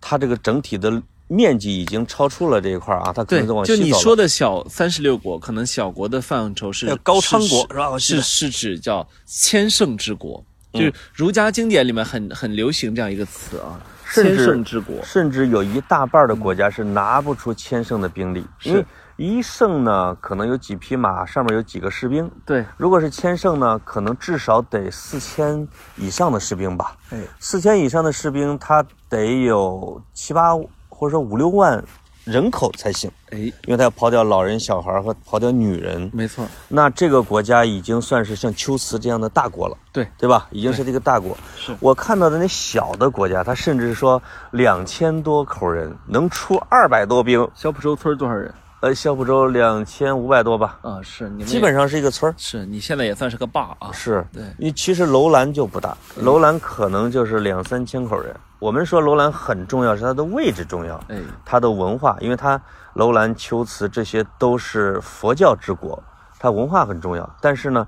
它这个整体的面积已经超出了这一块啊，它可能往，西走就你说的小三十六国，可能小国的范畴是叫高昌国是是吧？是是指叫千乘之国，就是儒家经典里面很很流行这样一个词啊，千甚至乘之国。甚至有一大半的国家是拿不出千乘的兵力，因为一胜呢可能有几匹马，上面有几个士兵。对，如果是千胜呢，可能至少得四千以上的士兵吧。哎，四千以上的士兵，他得有七八或者说五六万人口才行，哎，因为他要刨掉老人、小孩和刨掉女人。没错，那这个国家已经算是像秋瓷这样的大国了，对，对吧？已经是这个大国。是我看到的那小的国家，他甚至说两千多口人能出二百多兵，小浦洲村多少人？呃，小浦州两千五百多吧，啊，是你们基本上是一个村儿。是你现在也算是个坝啊。是，对因为其实楼兰就不大，楼兰可能就是两三千口人。我们说楼兰很重要，是它的位置重要，哎，它的文化，因为它楼兰、秋瓷这些都是佛教之国，它文化很重要。但是呢，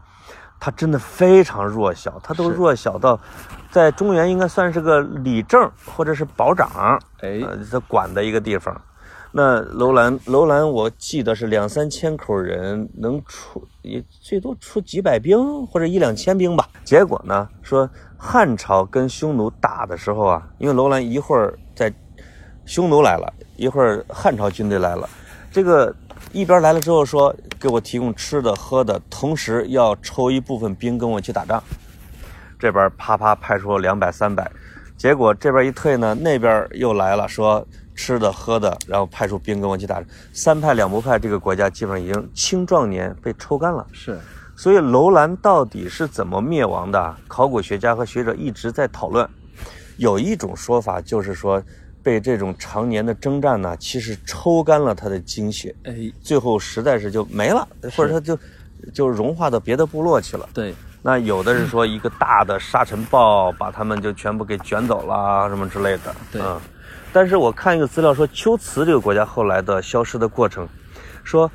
它真的非常弱小，它都弱小到，在中原应该算是个里正或者是保长，哎，呃，他管的一个地方。那楼兰，楼兰，我记得是两三千口人，能出也最多出几百兵或者一两千兵吧。结果呢，说汉朝跟匈奴打的时候啊，因为楼兰一会儿在匈奴来了，一会儿汉朝军队来了，这个一边来了之后说给我提供吃的喝的，同时要抽一部分兵跟我去打仗。这边啪啪派出两百三百，结果这边一退呢，那边又来了，说吃的喝的，然后派出兵跟我去打仗。三派两不派，这个国家基本上已经青壮年被抽干了。是，所以楼兰到底是怎么灭亡的？考古学家和学者一直在讨论。有一种说法就是说，被这种常年的征战呢，其实抽干了他的精血，哎，最后实在是就没了，或者他就就融化到别的部落去了。对，那有的是说一个大的沙尘暴把他们就全部给卷走了什么之类的，对嗯。但是我看一个资料说，龟兹这个国家后来的消失的过程，说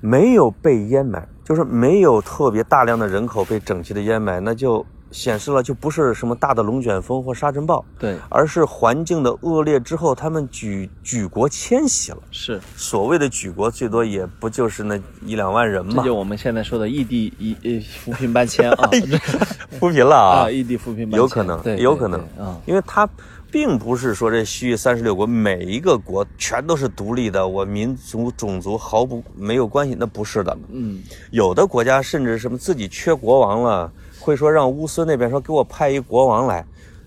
没有被淹埋，就是没有特别大量的人口被整齐的淹埋，那就显示了就不是什么大的龙卷风或沙尘暴，对，而是环境的恶劣之后，他们举举国迁徙了。是，所谓的举国，最多也不就是那一两万人嘛，这就我们现在说的异地一呃扶贫搬迁啊，扶贫了啊。啊，异地扶贫搬迁，有可能，对，有可能。对啊，因为它并不是说这西域三十六国每一个国全都是独立的，我民族种族毫不没有关系，那不是的。嗯，有的国家甚至什么自己缺国王了，会说让乌孙那边说给我派一国王来，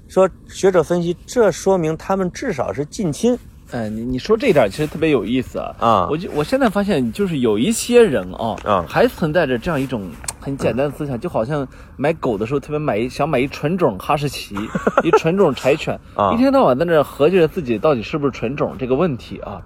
说学者分析，这说明他们至少是近亲哎，你你说这点其实特别有意思啊。啊我就我现在发现，就是有一些人啊，啊还存在着这样一种很简单的思想，就好像买狗的时候特别买一想买一纯种哈士奇，一纯种柴犬，啊一天到晚在那合计着自己到底是不是纯种这个问题啊。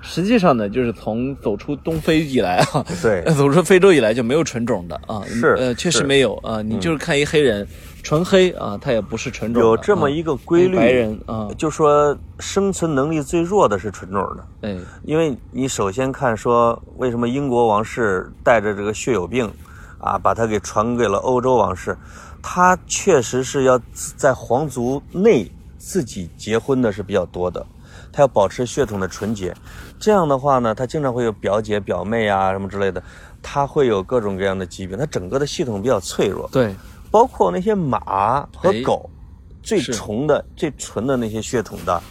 实际上呢，就是从走出东非以来啊，对走出非洲以来就没有纯种的啊，是呃，确实没有啊。你就是看一黑人，纯黑啊，他也不是纯种，有这么一个规律，白人啊，就说生存能力最弱的是纯种的。哎，因为你首先看说，为什么英国王室带着这个血友病，啊，把它给传给了欧洲王室，他确实是要在皇族内自己结婚的是比较多的，他要保持血统的纯洁。这样的话呢，他经常会有表姐、表妹啊什么之类的，他会有各种各样的疾病，他整个的系统比较脆弱。对，包括那些马和哎狗，最是纯的、最纯的那些血统的，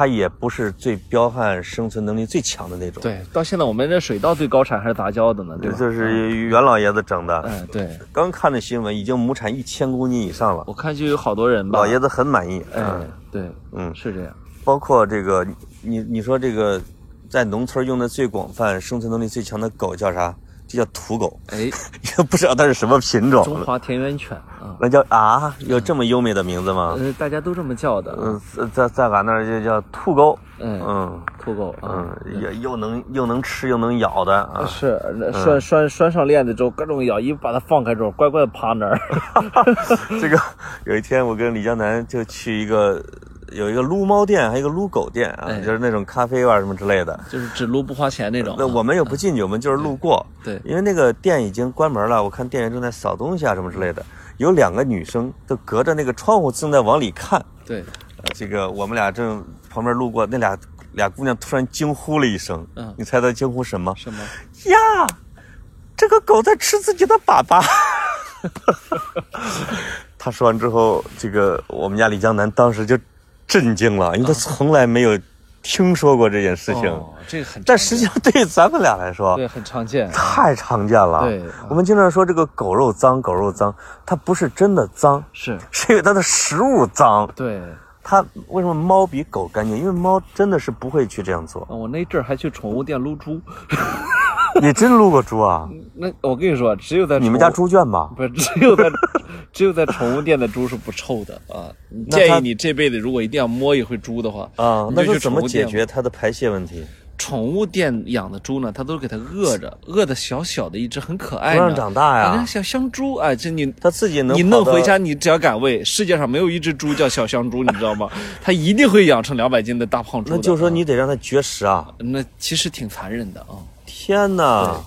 它也不是最彪悍、生存能力最强的那种。，对，到现在我们这水稻最高产还是杂交的呢，对吧？这是袁老爷子整的。嗯，对，刚看的新闻，已经亩产一千公斤以上了，我看就有好多人吧，老爷子很满意。哎嗯，对，嗯，是这样，包括这个，你你说这个，在农村用的最广泛、生存能力最强的狗叫啥？就叫土狗，哎，也不知道它是什么品种中种。华田园犬啊，那叫啊，有这么优美的名字吗？呃，大家都这么叫的，嗯，在在俺那儿就叫土狗。嗯，嗯土狗啊嗯，，也又能又能吃又能咬的啊。是拴拴拴上链子之后，各种咬，一把它放开之后，乖乖的趴那儿。这个有一天我跟李江南就去一个有一个撸猫店，还有一个撸狗店啊，哎就是那种咖啡院什么之类的。就是只撸不花钱那种啊。那我们又不进去，我们就是路过。对因为那个店已经关门了，我看店员正在扫东西啊什么之类的。有两个女生都隔着那个窗户正在往里看。对，呃这个我们俩正旁边路过，那俩俩姑娘突然惊呼了一声。嗯你猜她惊呼什么？什么？呀，这个狗在吃自己的粑粑。他说完之后，这个我们家李江南当时就震惊了，因为他从来没有听说过这件事情。哦，这个很，但实际上，对于咱们俩来说，对很常见。太常见了。对我们经常说这个狗肉脏，狗肉脏，它不是真的脏，是，是因为它的食物脏。对。它为什么猫比狗干净？因为猫真的是不会去这样做。啊我那阵儿还去宠物店撸猪，你真撸过猪啊？那我跟你说，只有在你们家猪圈吧？不是只有在 只有在宠物店的猪是不臭的啊！建议你这辈子如果一定要摸一回猪的话啊，你那就怎么解决它的排泄问题？宠物店养的猪呢，它都给它饿着，饿的小小的一只，很可爱呢，不让长大呀啊，小香猪啊，这你它自己能你弄回家，你只要敢喂，世界上没有一只猪叫小香猪，你知道吗？它一定会养成两百斤的大胖猪。那就是说啊你得让它绝食啊！那其实挺残忍的啊。天哪，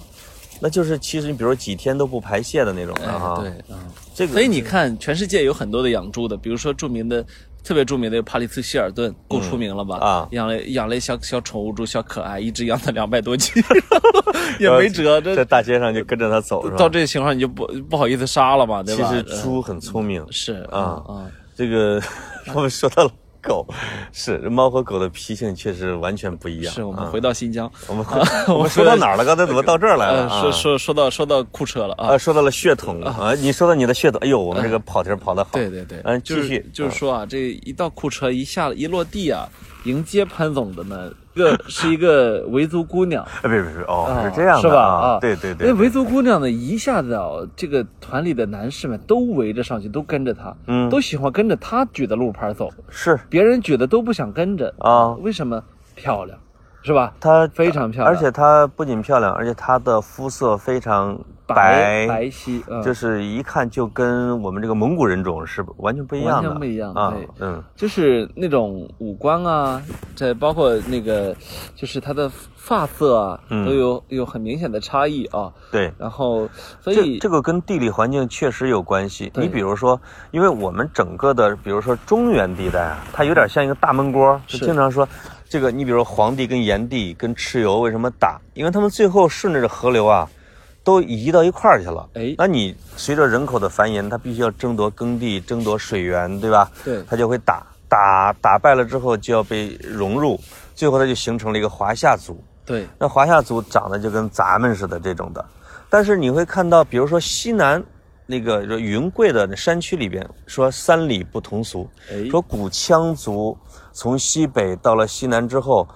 那就是其实你比如说几天都不排泄的那种的哎，哈。对，啊。这个所以你看，全世界有很多的养猪的，比如说著名的、特别著名的帕里斯希尔顿，够出名了吧？啊养了养了小小宠物猪，小可爱，一直养到两百多斤，也没辙。在大街上就跟着它走？到这个情况，你就不不好意思杀了嘛，对吧？其实猪很聪明，是啊啊，这个 我们说到了狗，是猫和狗的脾性确实完全不一样。啊是我们回到新疆，我们回我们说到哪儿了？刚才怎么到这儿来了？说说说到说到库车了啊啊，，说到了血统啊，你说到你的血统，哎呦，我们这个跑题跑得好。对对对，嗯，就是继续，就是说啊，这一到库车一下一落地啊，迎接潘总的呢，一个是一个维族姑娘。啊，别别别，哦，啊是这样的是吧？啊，对对对那，维族姑娘呢，一下子啊，这个团里的男士们都围着上去，都跟着她，嗯都喜欢跟着她举的路牌走，是别人举的都不想跟着啊为什么？漂亮，是吧？她非常漂亮而且她不仅漂亮，而且她的肤色非常白白皙，嗯，就是一看就跟我们这个蒙古人种是完全不一样的，完全不一样啊对，嗯，就是那种五官啊，这包括那个，就是她的发色啊，嗯都有有很明显的差异啊。对。然后，所这以这个跟地理环境确实有关系。你比如说，因为我们整个的，比如说中原地带啊，它有点像一个大闷锅，就经常说，这个你比如说黄帝跟炎帝跟蚩尤为什么打？因为他们最后顺着这河流啊，都移到一块儿去了。哎那你随着人口的繁衍，他必须要争夺耕地、争夺水源，对吧？对他就会打打打败了之后就要被融入，最后他就形成了一个华夏族。对那华夏族长得就跟咱们似的这种的，但是你会看到，比如说西南那个就云贵的山区里边，说三里不同俗，哎说古羌族从西北到了西南之后，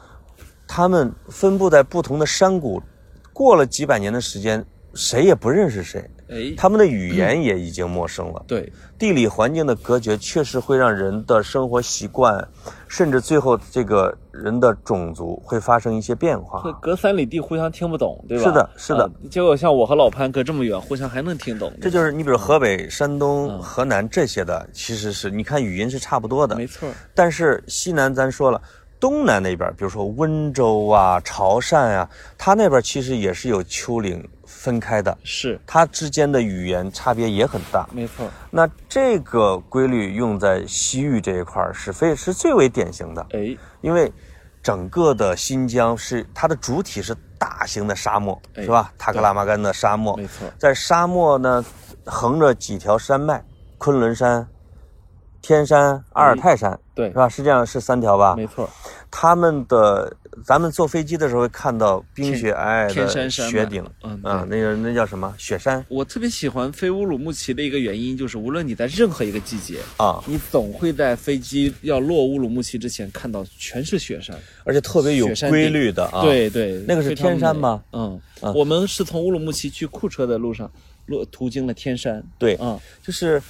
他们分布在不同的山谷，过了几百年的时间，谁也不认识谁，哎，他们的语言也已经陌生了。对地理环境的隔绝确实会让人的生活习惯，甚至最后这个人的种族会发生一些变化。会隔三里地互相听不懂，对吧？是的是的啊结果像我和老潘隔这么远，互相还能听懂，这就是你比如河北、山东、嗯河南这些的，其实是你看语音是差不多的，没错。但是西南咱说了，东南那边，比如说温州啊、潮汕啊，它那边其实也是有丘陵分开的，是。它之间的语言差别也很大。没错，那这个规律用在西域这一块儿是非是最为典型的，哎，因为整个的新疆是它的主体是大型的沙漠，哎是吧？塔克拉玛干的沙漠，没错，在沙漠呢，横着几条山脉，昆仑山、天山、阿尔泰山，对是，吧？是这样，是三条吧？没错，他们的，咱们坐飞机的时候会看到冰雪皑皑天的山山脉雪顶，嗯啊，那个那叫什么？雪山我特别喜欢飞乌鲁木齐的一个原因，就是无论你在任何一个季节，啊，你总会在飞机要落乌鲁木齐之前看到全是雪山。而且特别有规律的啊。，对对，那个是天山吗？嗯，啊我们是从乌鲁木齐去库车的路上，路途经了天山。对，嗯，就是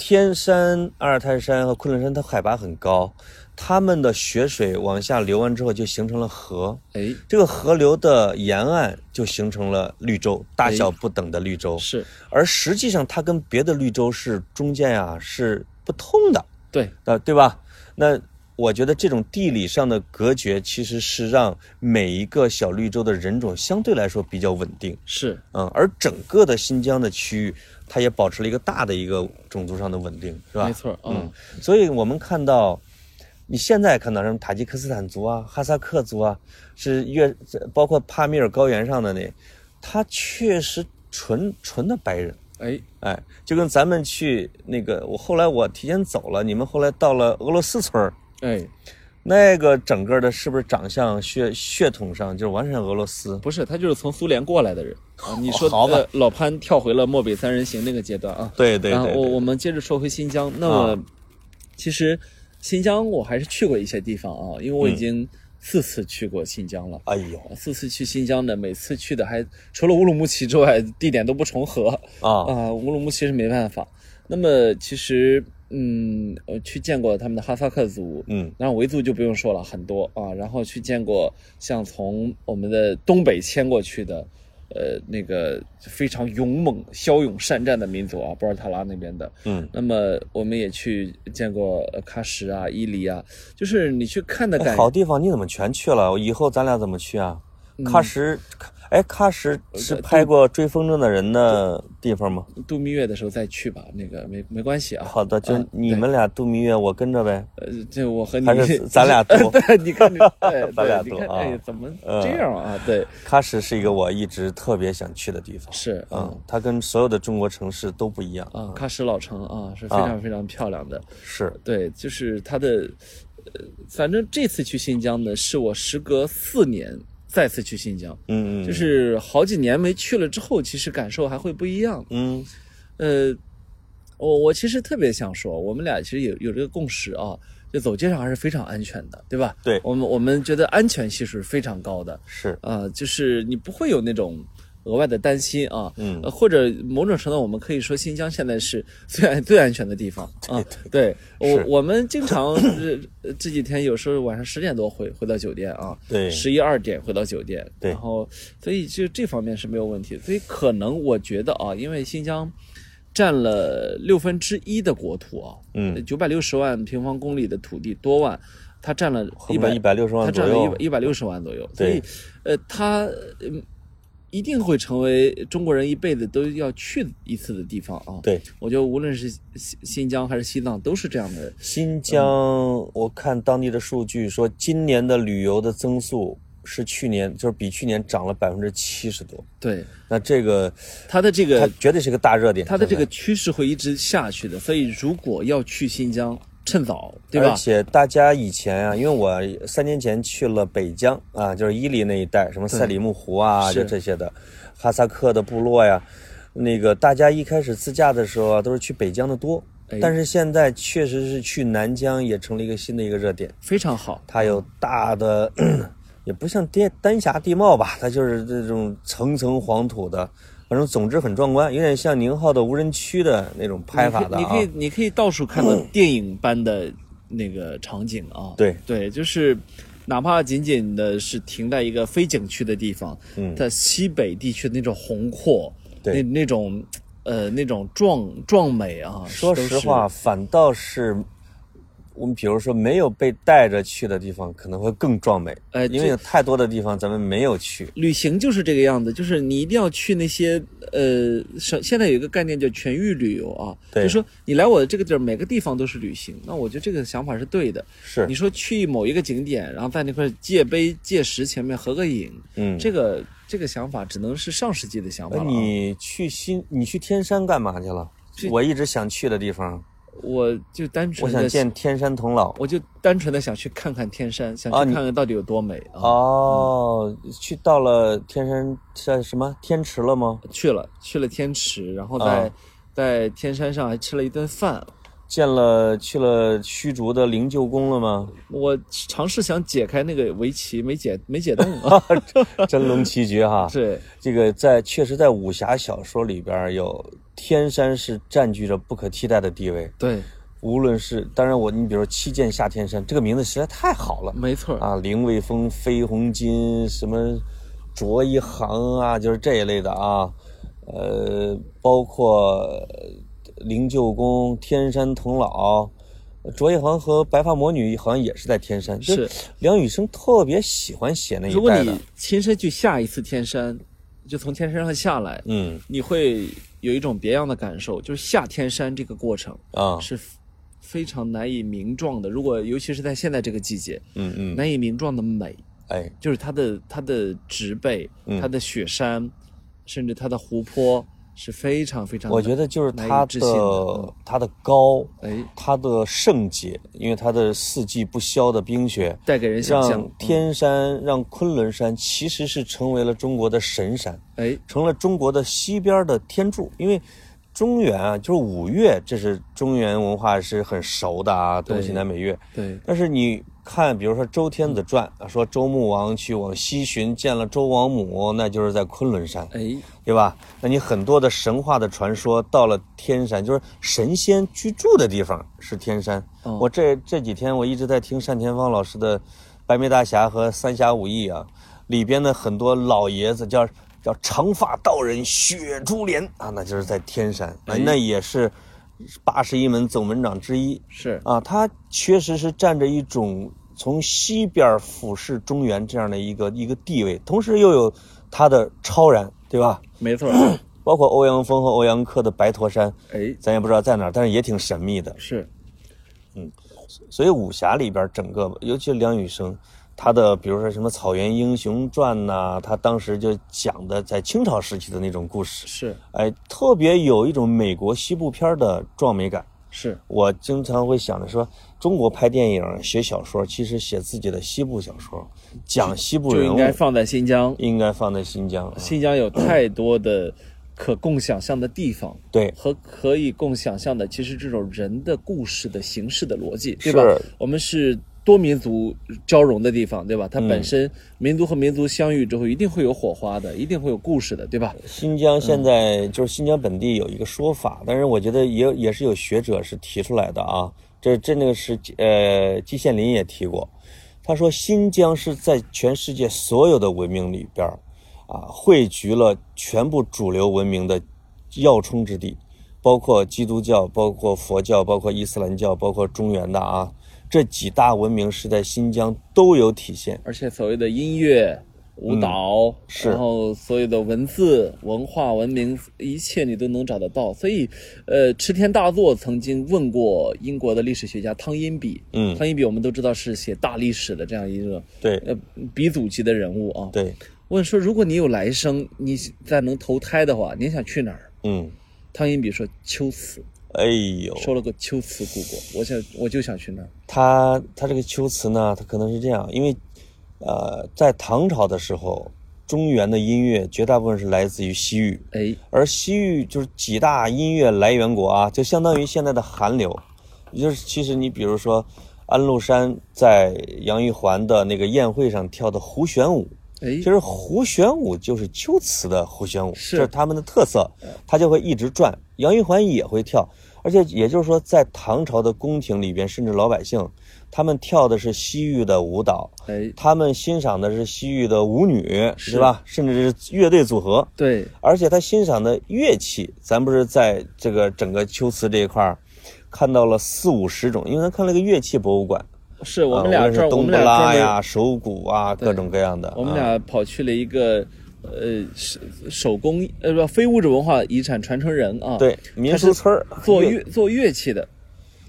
天山、阿尔泰山和昆仑山，它海拔很高，它们的雪水往下流完之后，就形成了河。哎，这个河流的沿岸就形成了绿洲，大小不等的绿洲。是而实际上，它跟别的绿洲是中间啊是不通的，对，呃，对吧？那我觉得这种地理上的隔绝，其实是让每一个小绿洲的人种相对来说比较稳定。是嗯，而整个的新疆的区域，它也保持了一个大的一个种族上的稳定，是吧？没错。嗯嗯，，所以我们看到，你现在看到什么塔吉克斯坦族啊、哈萨克族啊，是越包括帕米尔高原上的那，他确实纯纯的白人。哎，哎，就跟咱们去那个，我后来我提前走了，你们后来到了俄罗斯村儿哎，那个整个的，是不是长相血血统上就是完全俄罗斯？不是，他就是从苏联过来的人啊。你说好吧呃老潘跳回了漠北三人行那个阶段啊。对对然后我对对我们接着说回新疆，那么、啊其实新疆我还是去过一些地方啊，因为我已嗯经四次去过新疆了。哎呦四次去新疆的，每次去的还除了乌鲁木齐之外，地点都不重合啊，啊。乌鲁木齐是没办法，那么其实，嗯，我去见过他们的哈萨克族，嗯然后维族就不用说了，很多啊。然后去见过像从我们的东北迁过去的，呃，那个非常勇猛、骁勇善战的民族啊，博尔塔拉那边的。嗯，那么我们也去见过呃喀什啊、伊犁啊，就是你去看的感哎好地方你怎么全去了？以后咱俩怎么去啊？喀什，哎，喀什是拍过《追风筝的人》的地方吗？度蜜月的时候再去吧，那个没没关系啊。好的，就嗯你们俩度蜜月，我跟着呗。呃，这我和你还是 咱俩度对，你看，对，咱俩度啊哎，怎么这样啊？对，喀什是一个我一直特别想去的地方。是，嗯，它跟所有的中国城市都不一样。啊，喀什老城啊，是非常非常漂亮的。是，对，就是它的，呃，反正这次去新疆呢，是我时隔四年再次去新疆，嗯嗯，就是好几年没去了之后，其实感受还会不一样。嗯。呃，我我其实特别想说，我们俩其实有有这个共识啊，就走街上还是非常安全的，对吧？对。我们我们觉得安全系数是非常高的，是，啊、就是你不会有那种额外的担心啊，嗯呃或者某种程度，我们可以说新疆现在是 最安最安全的地方 啊。对我是我们经常这这几天有时候晚上十点多回回到酒店啊，对十一二点回到酒店，对然后所以就这方面是没有问题。所以可能我觉得啊，因为新疆占了六分之一的国土啊，嗯，九百六十万平方公里的土地多万，它占了一百一百六十万左它占了一右百。一百六十万左右，所以呃，它嗯一定会成为中国人一辈子都要去一次的地方啊。对，我觉得无论是新新疆还是西藏，都是这样的。新疆，我看当地的数据说，今年的旅游的增速是去年，就是比去年涨了百分之七十多。对那这个，它的这个它个绝对是个大热点。它的这个趋势会一直下去的，所以如果要去新疆，趁早，对吧而？且大家以前啊，因为我三年前去了北疆啊，就是伊犁那一带，什么赛里木湖啊，就这些的，哈萨克的部落呀，那个大家一开始自驾的时候啊，都是去北疆的多，哎但是现在确实是去南疆也成了一个新的一个热点，非常好。它有大的，也不像丹丹霞地貌吧，它就是这种层层黄土的。反正总之很壮观，有点像宁浩的无人区的那种拍法的啊。你可以，你可以，你可以到处看到电影般的那个场景啊。对对，就是哪怕仅仅的是停在一个非景区的地方，嗯它西北地区的那种宏阔，对那那种呃那种壮壮美啊。说实话，，反倒是我们比如说没有被带着去的地方，可能会更壮美。呃因为有太多的地方咱们没有去。旅行就是这个样子，就是你一定要去那些呃，现现在有一个概念叫全域旅游啊，就是说你来我的这个地儿，每个地方都是旅行。那我觉得这个想法是对的。是你，说去某一个景点，然后在那块界碑、界石前面合个影，嗯，这个这个想法只能是上世纪的想法了、啊。呃你去新，你去天山干嘛去了？我一直想去的地方，我就单纯的，想见天山童姥。我就单纯的想去看看天山，想去看看到底有多美啊。哦，去到了天山在什么天池了吗？去了去了天池，然后在、啊在天山上还吃了一顿饭。见了去了虚竹的灵鹫宫了吗？我尝试想解开那个围棋，没解没解动啊。真龙棋局哈。是，这个在确实在武侠小说里边有天山是占据着不可替代的地位。对，无论是当然我你比如说七剑下天山这个名字实在太好了没错。啊，凌卫风、飞鸿金什么卓一航啊，就是这一类的啊，呃，包括呃灵鹫宫、天山童姥。卓一航和白发魔女好像也是在天山，就是梁羽生特别喜欢写那一如果你，亲身去下一次天山，就从天山上下来，嗯你会有一种别样的感受，就是下天山这个过程啊，是非常难以名状的。如果尤其是在现在这个季节，嗯嗯，难以名状的美，哎，就是它的它的植被、嗯。它的雪山，甚至它的湖泊是非常非常。我觉得就是它的的它的高，哎，它的圣洁，因为它的四季不消的冰雪，带给人想象让。天山、让昆仑山其实是成为了中国的神山，哎，成了中国的西边的天柱。因为中原啊，就是五岳，这是中原文化是很熟的啊，东西南北岳。对，但是你看，比如说《周天子传》啊，说周穆王去往西巡，见了周王母，那就是在昆仑山，哎，对吧？那你很多的神话的传说，到了天山，就是神仙居住的地方是天山。哦我这这几天我一直在听单田芳老师的《白眉大侠》和《三侠五义》啊，里边的很多老爷子叫叫长发道人雪珠帘啊，那就是在天山，那哎那也是八十一门总门长之一。是，啊，他确实是占着一种从西边俯视中原这样的一个一个地位，同时又有他的超然，对吧？没错，包括欧阳锋和欧阳克的白驼山，哎，咱也不知道在哪儿，但是也挺神秘的。是，嗯所以武侠里边整个，尤其是梁羽生，他的比如说什么《草原英雄传》呐，他当时就讲的在清朝时期的那种故事，是，哎，特别有一种美国西部片的壮美感。是，我经常会想着说，中国拍电影、写小说，其实写自己的西部小说，讲西部就人物，应该放在新疆。应该放在新疆。啊新疆有太多的可供想象的地方，对，和可以共想象的，其实这种人的故事的形式的逻辑，对吧？我们是多民族交融的地方，对吧？它嗯本身民族和民族相遇之后，一定会有火花的，一定会有故事的，对吧？新疆现在就是新疆本地有一个说法，但是我觉得也有也是有学者是提出来的啊。这这那个是呃季羡林也提过，他说新疆是在全世界所有的文明里边儿啊汇聚了全部主流文明的要冲之地，包括基督教、包括佛教、包括伊斯兰教、包括中原的啊，这几大文明是在新疆都有体现。而且所谓的音乐、舞蹈，嗯是然后所有的文字、文化、文明，一切你都能找得到。所以，呃，池田大作曾经问过英国的历史学家汤因比，嗯汤因比我们都知道是写大历史的这样一个对呃鼻祖级的人物啊。对，问说，如果你有来生，你再能投胎的话，你想去哪儿？嗯，汤因比说秋瓷，哎呦，说了个秋瓷故国，我想我就想去那儿。他他这个秋词呢，他可能是这样，因为，呃，在唐朝的时候，中原的音乐绝大部分是来自于西域，哎，而西域就是几大音乐来源国啊，就相当于现在的韩流，也就是其实你比如说，安禄山在杨玉环的那个宴会上跳的胡旋舞，哎。其，实胡旋舞就是秋瓷的胡旋舞，是。这是他们的特色，他就会一直转。杨玉环也会跳，而且也就是说，在唐朝的宫廷里边，甚至老百姓，他们跳的是西域的舞蹈，哎，他们欣赏的是西域的舞女，是是吧？甚至是乐队组合，对，而且他欣赏的乐器，咱不是在这个整个秋瓷这一块儿看到了四五十种，因为他看了个乐器博物馆，是我们俩这儿，我冬不们俩专门拉呀、手鼓啊，各种各样的。我们啊俩跑去了一个呃手手工呃不非物质文化遗产传承人啊，，对民俗村儿做乐做乐器的，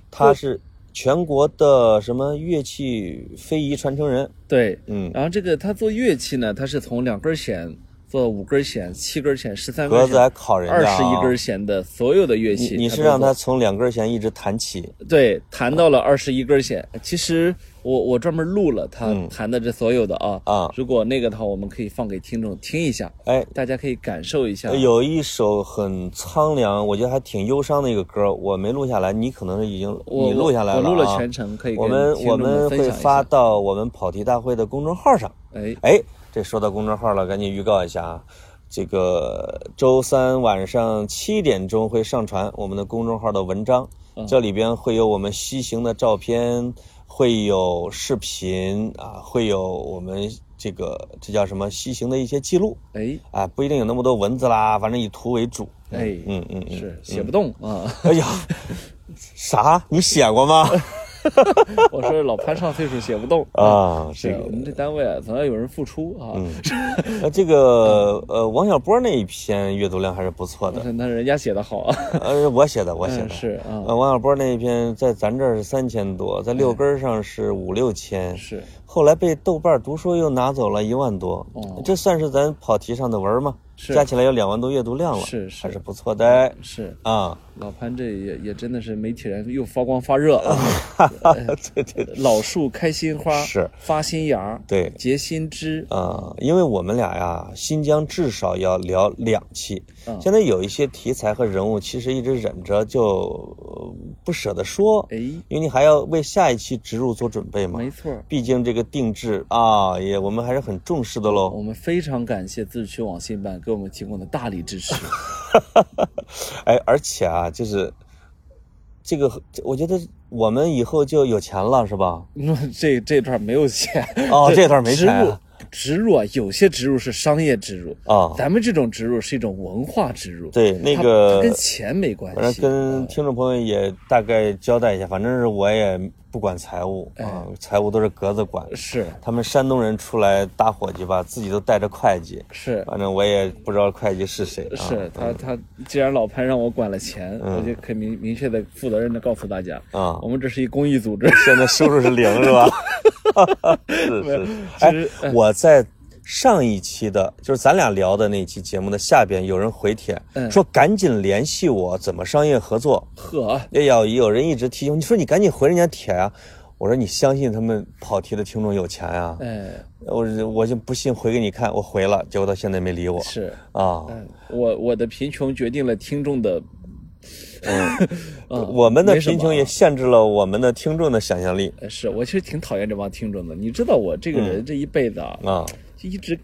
他是全国的什么乐器非遗传承人，对，嗯，然后这个他做乐器呢，他是从两根弦做五根弦、七根弦、十三根格子还弦、考人二十一根弦的所有的乐器，你你是让他从两根弦一直弹起，对弹到了二十一根弦。其实我我专门录了他嗯弹的这所有的啊啊如果那个的话，我们可以放给听众听一下，哎，大家可以感受一下。有一首很苍凉，我觉得还挺忧伤的一个歌，我没录下来，你可能是已经你录下来了、啊，我录了全程，可以我们我们会。发到我们跑题大会的公众号上。哎，哎，这说到公众号了，赶紧预告一下啊！这个周三晚上七点钟会上传我们的公众号的文章，嗯这里边会有我们西行的照片，会有视频啊，会有我们这个这叫什么西行的一些记录哎，啊，不一定有那么多文字啦，反正以图为主。哎嗯嗯嗯，是写不动啊。哎呀，啥？你写过吗？我说老潘上岁数写不动。啊，是这个我们这单位啊，总要有人付出啊。这个呃，王小波那一篇阅读量还是不错的。那人家写的好啊。呃，我写的，我写嗯的。是王小波那一篇在咱这儿是三千多，在六根上是五六千，是后来被豆瓣读书又拿走了一万多，哦这算是咱跑题上的文儿吗？是加起来有两万多阅读量了，是是还是不错的是。啊。老潘这也也真的是媒体人又发光发热啊！对对对，老树开新花，是发新芽，对结新枝。啊、因为我们俩呀，新疆至少要聊两期。嗯现在有一些题材和人物，其实一直忍着就呃不舍得说，哎，因为你还要为下一期植入做准备嘛。没错。毕竟这个定制啊，也我们还是很重视的喽。我们非常感谢自治区网信办给我们提供的大力支持。哎，而且啊，就是这个，我觉得我们以后就有钱了，是吧？这这段没有钱哦这段没植入钱啊植入啊，有些植入是商业植入，啊，咱们这种植入是一种文化植入。对，那个跟钱没关反正系。跟听众朋友也大概交代一下，反正是我也不管财务啊，财务都是格子管。是他们山东人出来搭伙计吧，自己都带着会计，是反正我也不知道会计是谁。啊、是，他他既然老潘让我管了钱，我就可以明明确的、负责任的告诉大家，啊我们这是一公益组织。现在收入是零是吧？是 是。哎其实，我在上一期的，就是咱俩聊的那期节目的下边，有人回帖、嗯。说赶紧联系我，怎么商业合作？呵，也有有人一直提醒你说你赶紧回人家帖呀、我说你相信他们跑题的听众有钱呀、哎，我我就不信回给你看，我回了，结果到现在没理我。是，啊。嗯，我我的贫穷决定了听众的，嗯，我们的贫穷也限制了我们的听众的想象力。呃是我其实挺讨厌这帮听众的。你知道我这个人这一辈子啊，一直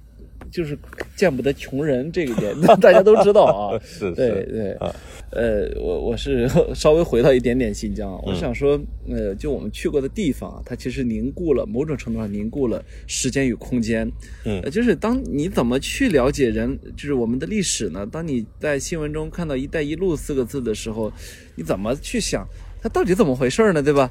就是见不得穷人这一点，大家都知道啊。是对是对啊，呃，我我是 稍微回到一点点新疆我想说，呃，就我们去过的地方啊，它其实凝固了某种程度上凝固了时间与空间。嗯呃，就是当你怎么去了解人，就是我们的历史呢？当你在新闻中看到“一带一路”四个字的时候，你怎么去想？它到底怎么回事呢？对吧？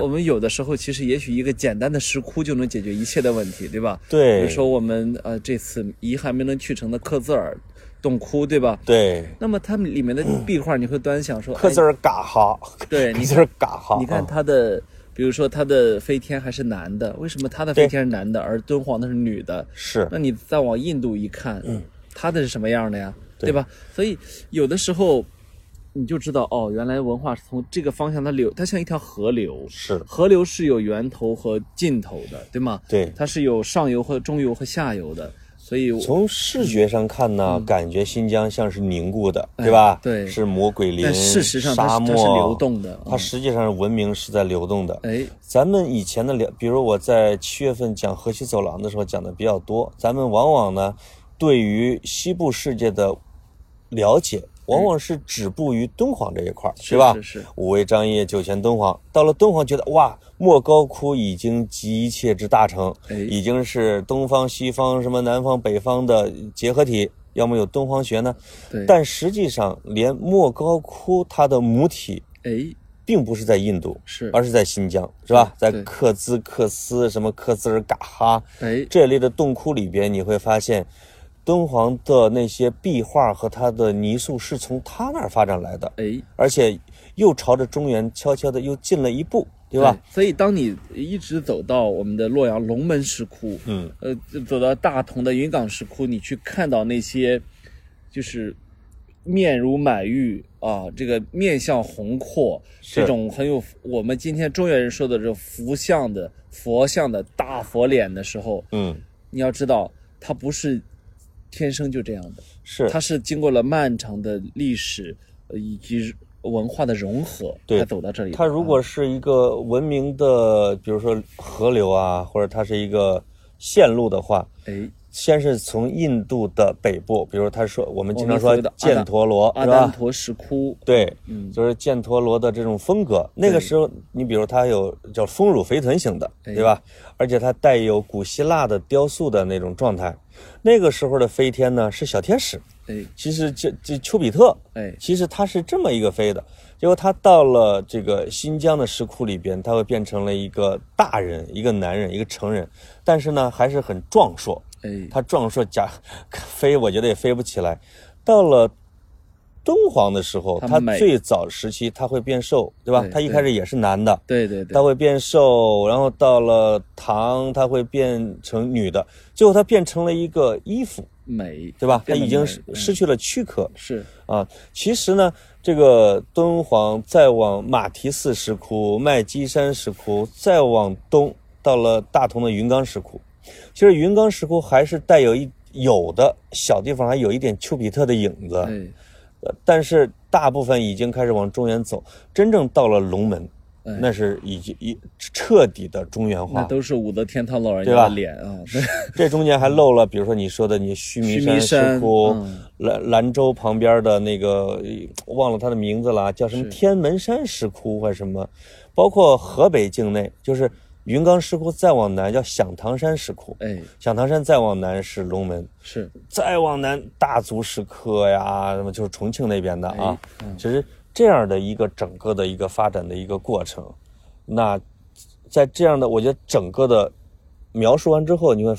我们有的时候其实也许一个简单的石窟就能解决一切的问题，对吧？对比如说我们呃这次遗憾没能去成的克孜尔洞窟，对吧？对，那么它们里面的壁画，你会端详说，哎克孜尔嘎哈，对，你克孜尔嘎哈，你看啊它的，比如说它的飞天还是男的，为什么它的飞天是男的，而敦煌的是女的？是那你再往印度一看，嗯它的是什么样的呀？对对吧？所以有的时候你就知道，哦，原来文化是从这个方向它流，它像一条河流，是，河流是有源头和尽头的，对吗？对。它是有上游和中游和下游的，所以从视觉上看呢，感觉新疆像是凝固的，对吧？对是魔鬼林，但事实上它沙漠是它是流动的它嗯实际上文明是在流动的。哎，咱们以前的了，比如我在七月份讲河西走廊的时候讲的比较多，咱们往往呢，对于西部世界的了解，往往是止步于敦煌这一块对吧？是是五味张掖、酒泉敦煌，到了敦煌觉得哇，莫高窟已经集一切之大成，哎已经是东方、西方、什么南方、北方的结合体，要么有敦煌学呢。但实际上，连莫高窟它的母体哎，并不是在印度，是而是在新疆，是吧？在对克孜、克斯、什么克孜尔嘎哈哎，这类的洞窟里边，你会发现，敦煌的那些壁画和它的泥塑是从它那儿发展来的，哎，而且又朝着中原悄悄的又进了一步，对吧？所以当你一直走到我们的洛阳龙门石窟，嗯，呃，走到大同的云冈石窟，你去看到那些就是面如满玉啊，这个面相宏阔，这种很有我们今天中原人说的这种佛像的佛像的大佛脸的时候，嗯，你要知道，它不是天生就这样的，是它是经过了漫长的历史呃以及文化的融合，对才走到这里。它如果是一个文明的，比如说河流啊，或者它是一个线路的话，哎，先是从印度的北部，比如他说我们经常说犍陀罗，阿是吧？丹陀石窟，对，嗯就是犍陀罗的这种风格。那个时候，你比如它有叫丰乳肥臀型的，哎对吧？而且它带有古希腊的雕塑的那种状态。那个时候的飞天呢是小天使，哎其实这这丘比特，哎，其实它是这么一个飞的。结果他到了这个新疆的石窟里边，他会变成了一个大人，一个男人，一个成人，但是呢还是很壮硕。哎，他壮硕假 飞，我觉得也飞不起来。到了敦煌的时候，它最早时期它会变瘦，对吧？对它一开始也是男的，对对对它，会变瘦，然后到了唐，它会变成女的，最后它变成了一个衣服，美，对吧？它变得美已经失去了躯壳是啊。其实呢，这个敦煌再往马蹄寺石窟、麦积山石窟，再往东到了大同的云冈石窟。其实云冈石窟还是带有一有的小地方还有一点丘比特的影子，嗯，呃但是大部分已经开始往中原走，真正到了龙门，哎那是已经一彻底的中原化。那都是武则天她老人家的脸啊，这中间还漏了，比如说你说的你须弥山石山窟、嗯兰兰州旁边的那个呃忘了它的名字了，叫什么天门山石窟还是什么，包括河北境内就是云冈石窟，再往南叫响堂山石窟，哎，响堂山再往南是龙门，是。再往南大足石刻呀，什么就是重庆那边的啊。哎嗯。其实这样的一个整个的一个发展的一个过程，那在这样的我觉得整个的描述完之后，你会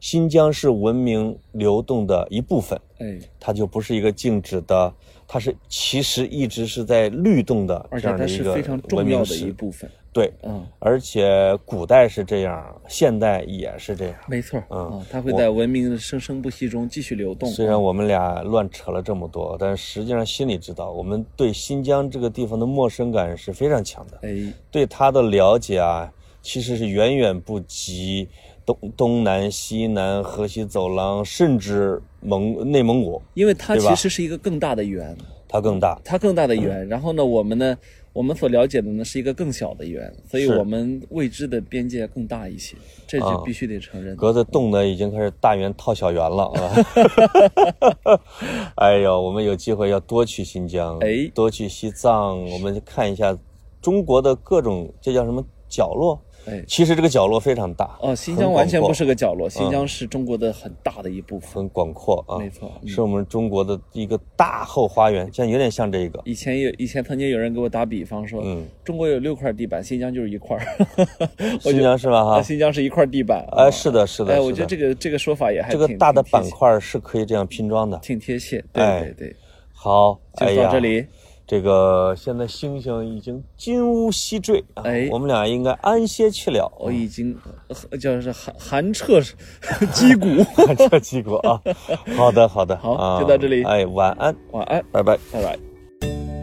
新疆是文明流动的一部分，哎，它就不是一个静止的，它是其实一直是在律动的这样的一个非常重文明要的一。部分，对，嗯，而且古代是这样，现代也是这样。没错，嗯。啊，它会在文明的生生不息中继续流动，虽然我们俩乱扯了这么多，但实际上心里知道，我们对新疆这个地方的陌生感是非常强的，哎，对它的了解啊，其实是远远不及东东南、西南、河西走廊，甚至蒙内蒙古，因为它其实是一个更大的圆，它更大。它更大的圆，然后呢，我们呢，我们所了解的呢是一个更小的圆，所以我们未知的边界更大一些，这就啊必须得承认。格子洞呢已经开始大圆套小圆了啊！哎呦，我们有机会要多去新疆，哎多去西藏，我们看一下中国的各种，这叫什么角落？哎，其实这个角落非常大，哦，新疆完全不是个角落，新疆是中国的很大的一部分。很广阔啊，没错嗯是我们中国的一个大后花园，像有点像这个。以前有以前曾经有人给我打比方说，嗯中国有六块地板，新疆就是一块 新疆是吧？得哈，新疆是一块地板。哎，是的，是的，哎，我觉得这个这个说法也还这个挺大的板块是可以这样拼装的。挺贴切。对哎对对，好，就到这，里。这个现在星星已经金乌西坠啊哎，我们俩应该安歇去了。我已经呃叫是寒寒 彻击鼓。寒彻击鼓啊，好的，好的，好啊就到这里哎，晚安，晚安，拜拜。拜拜。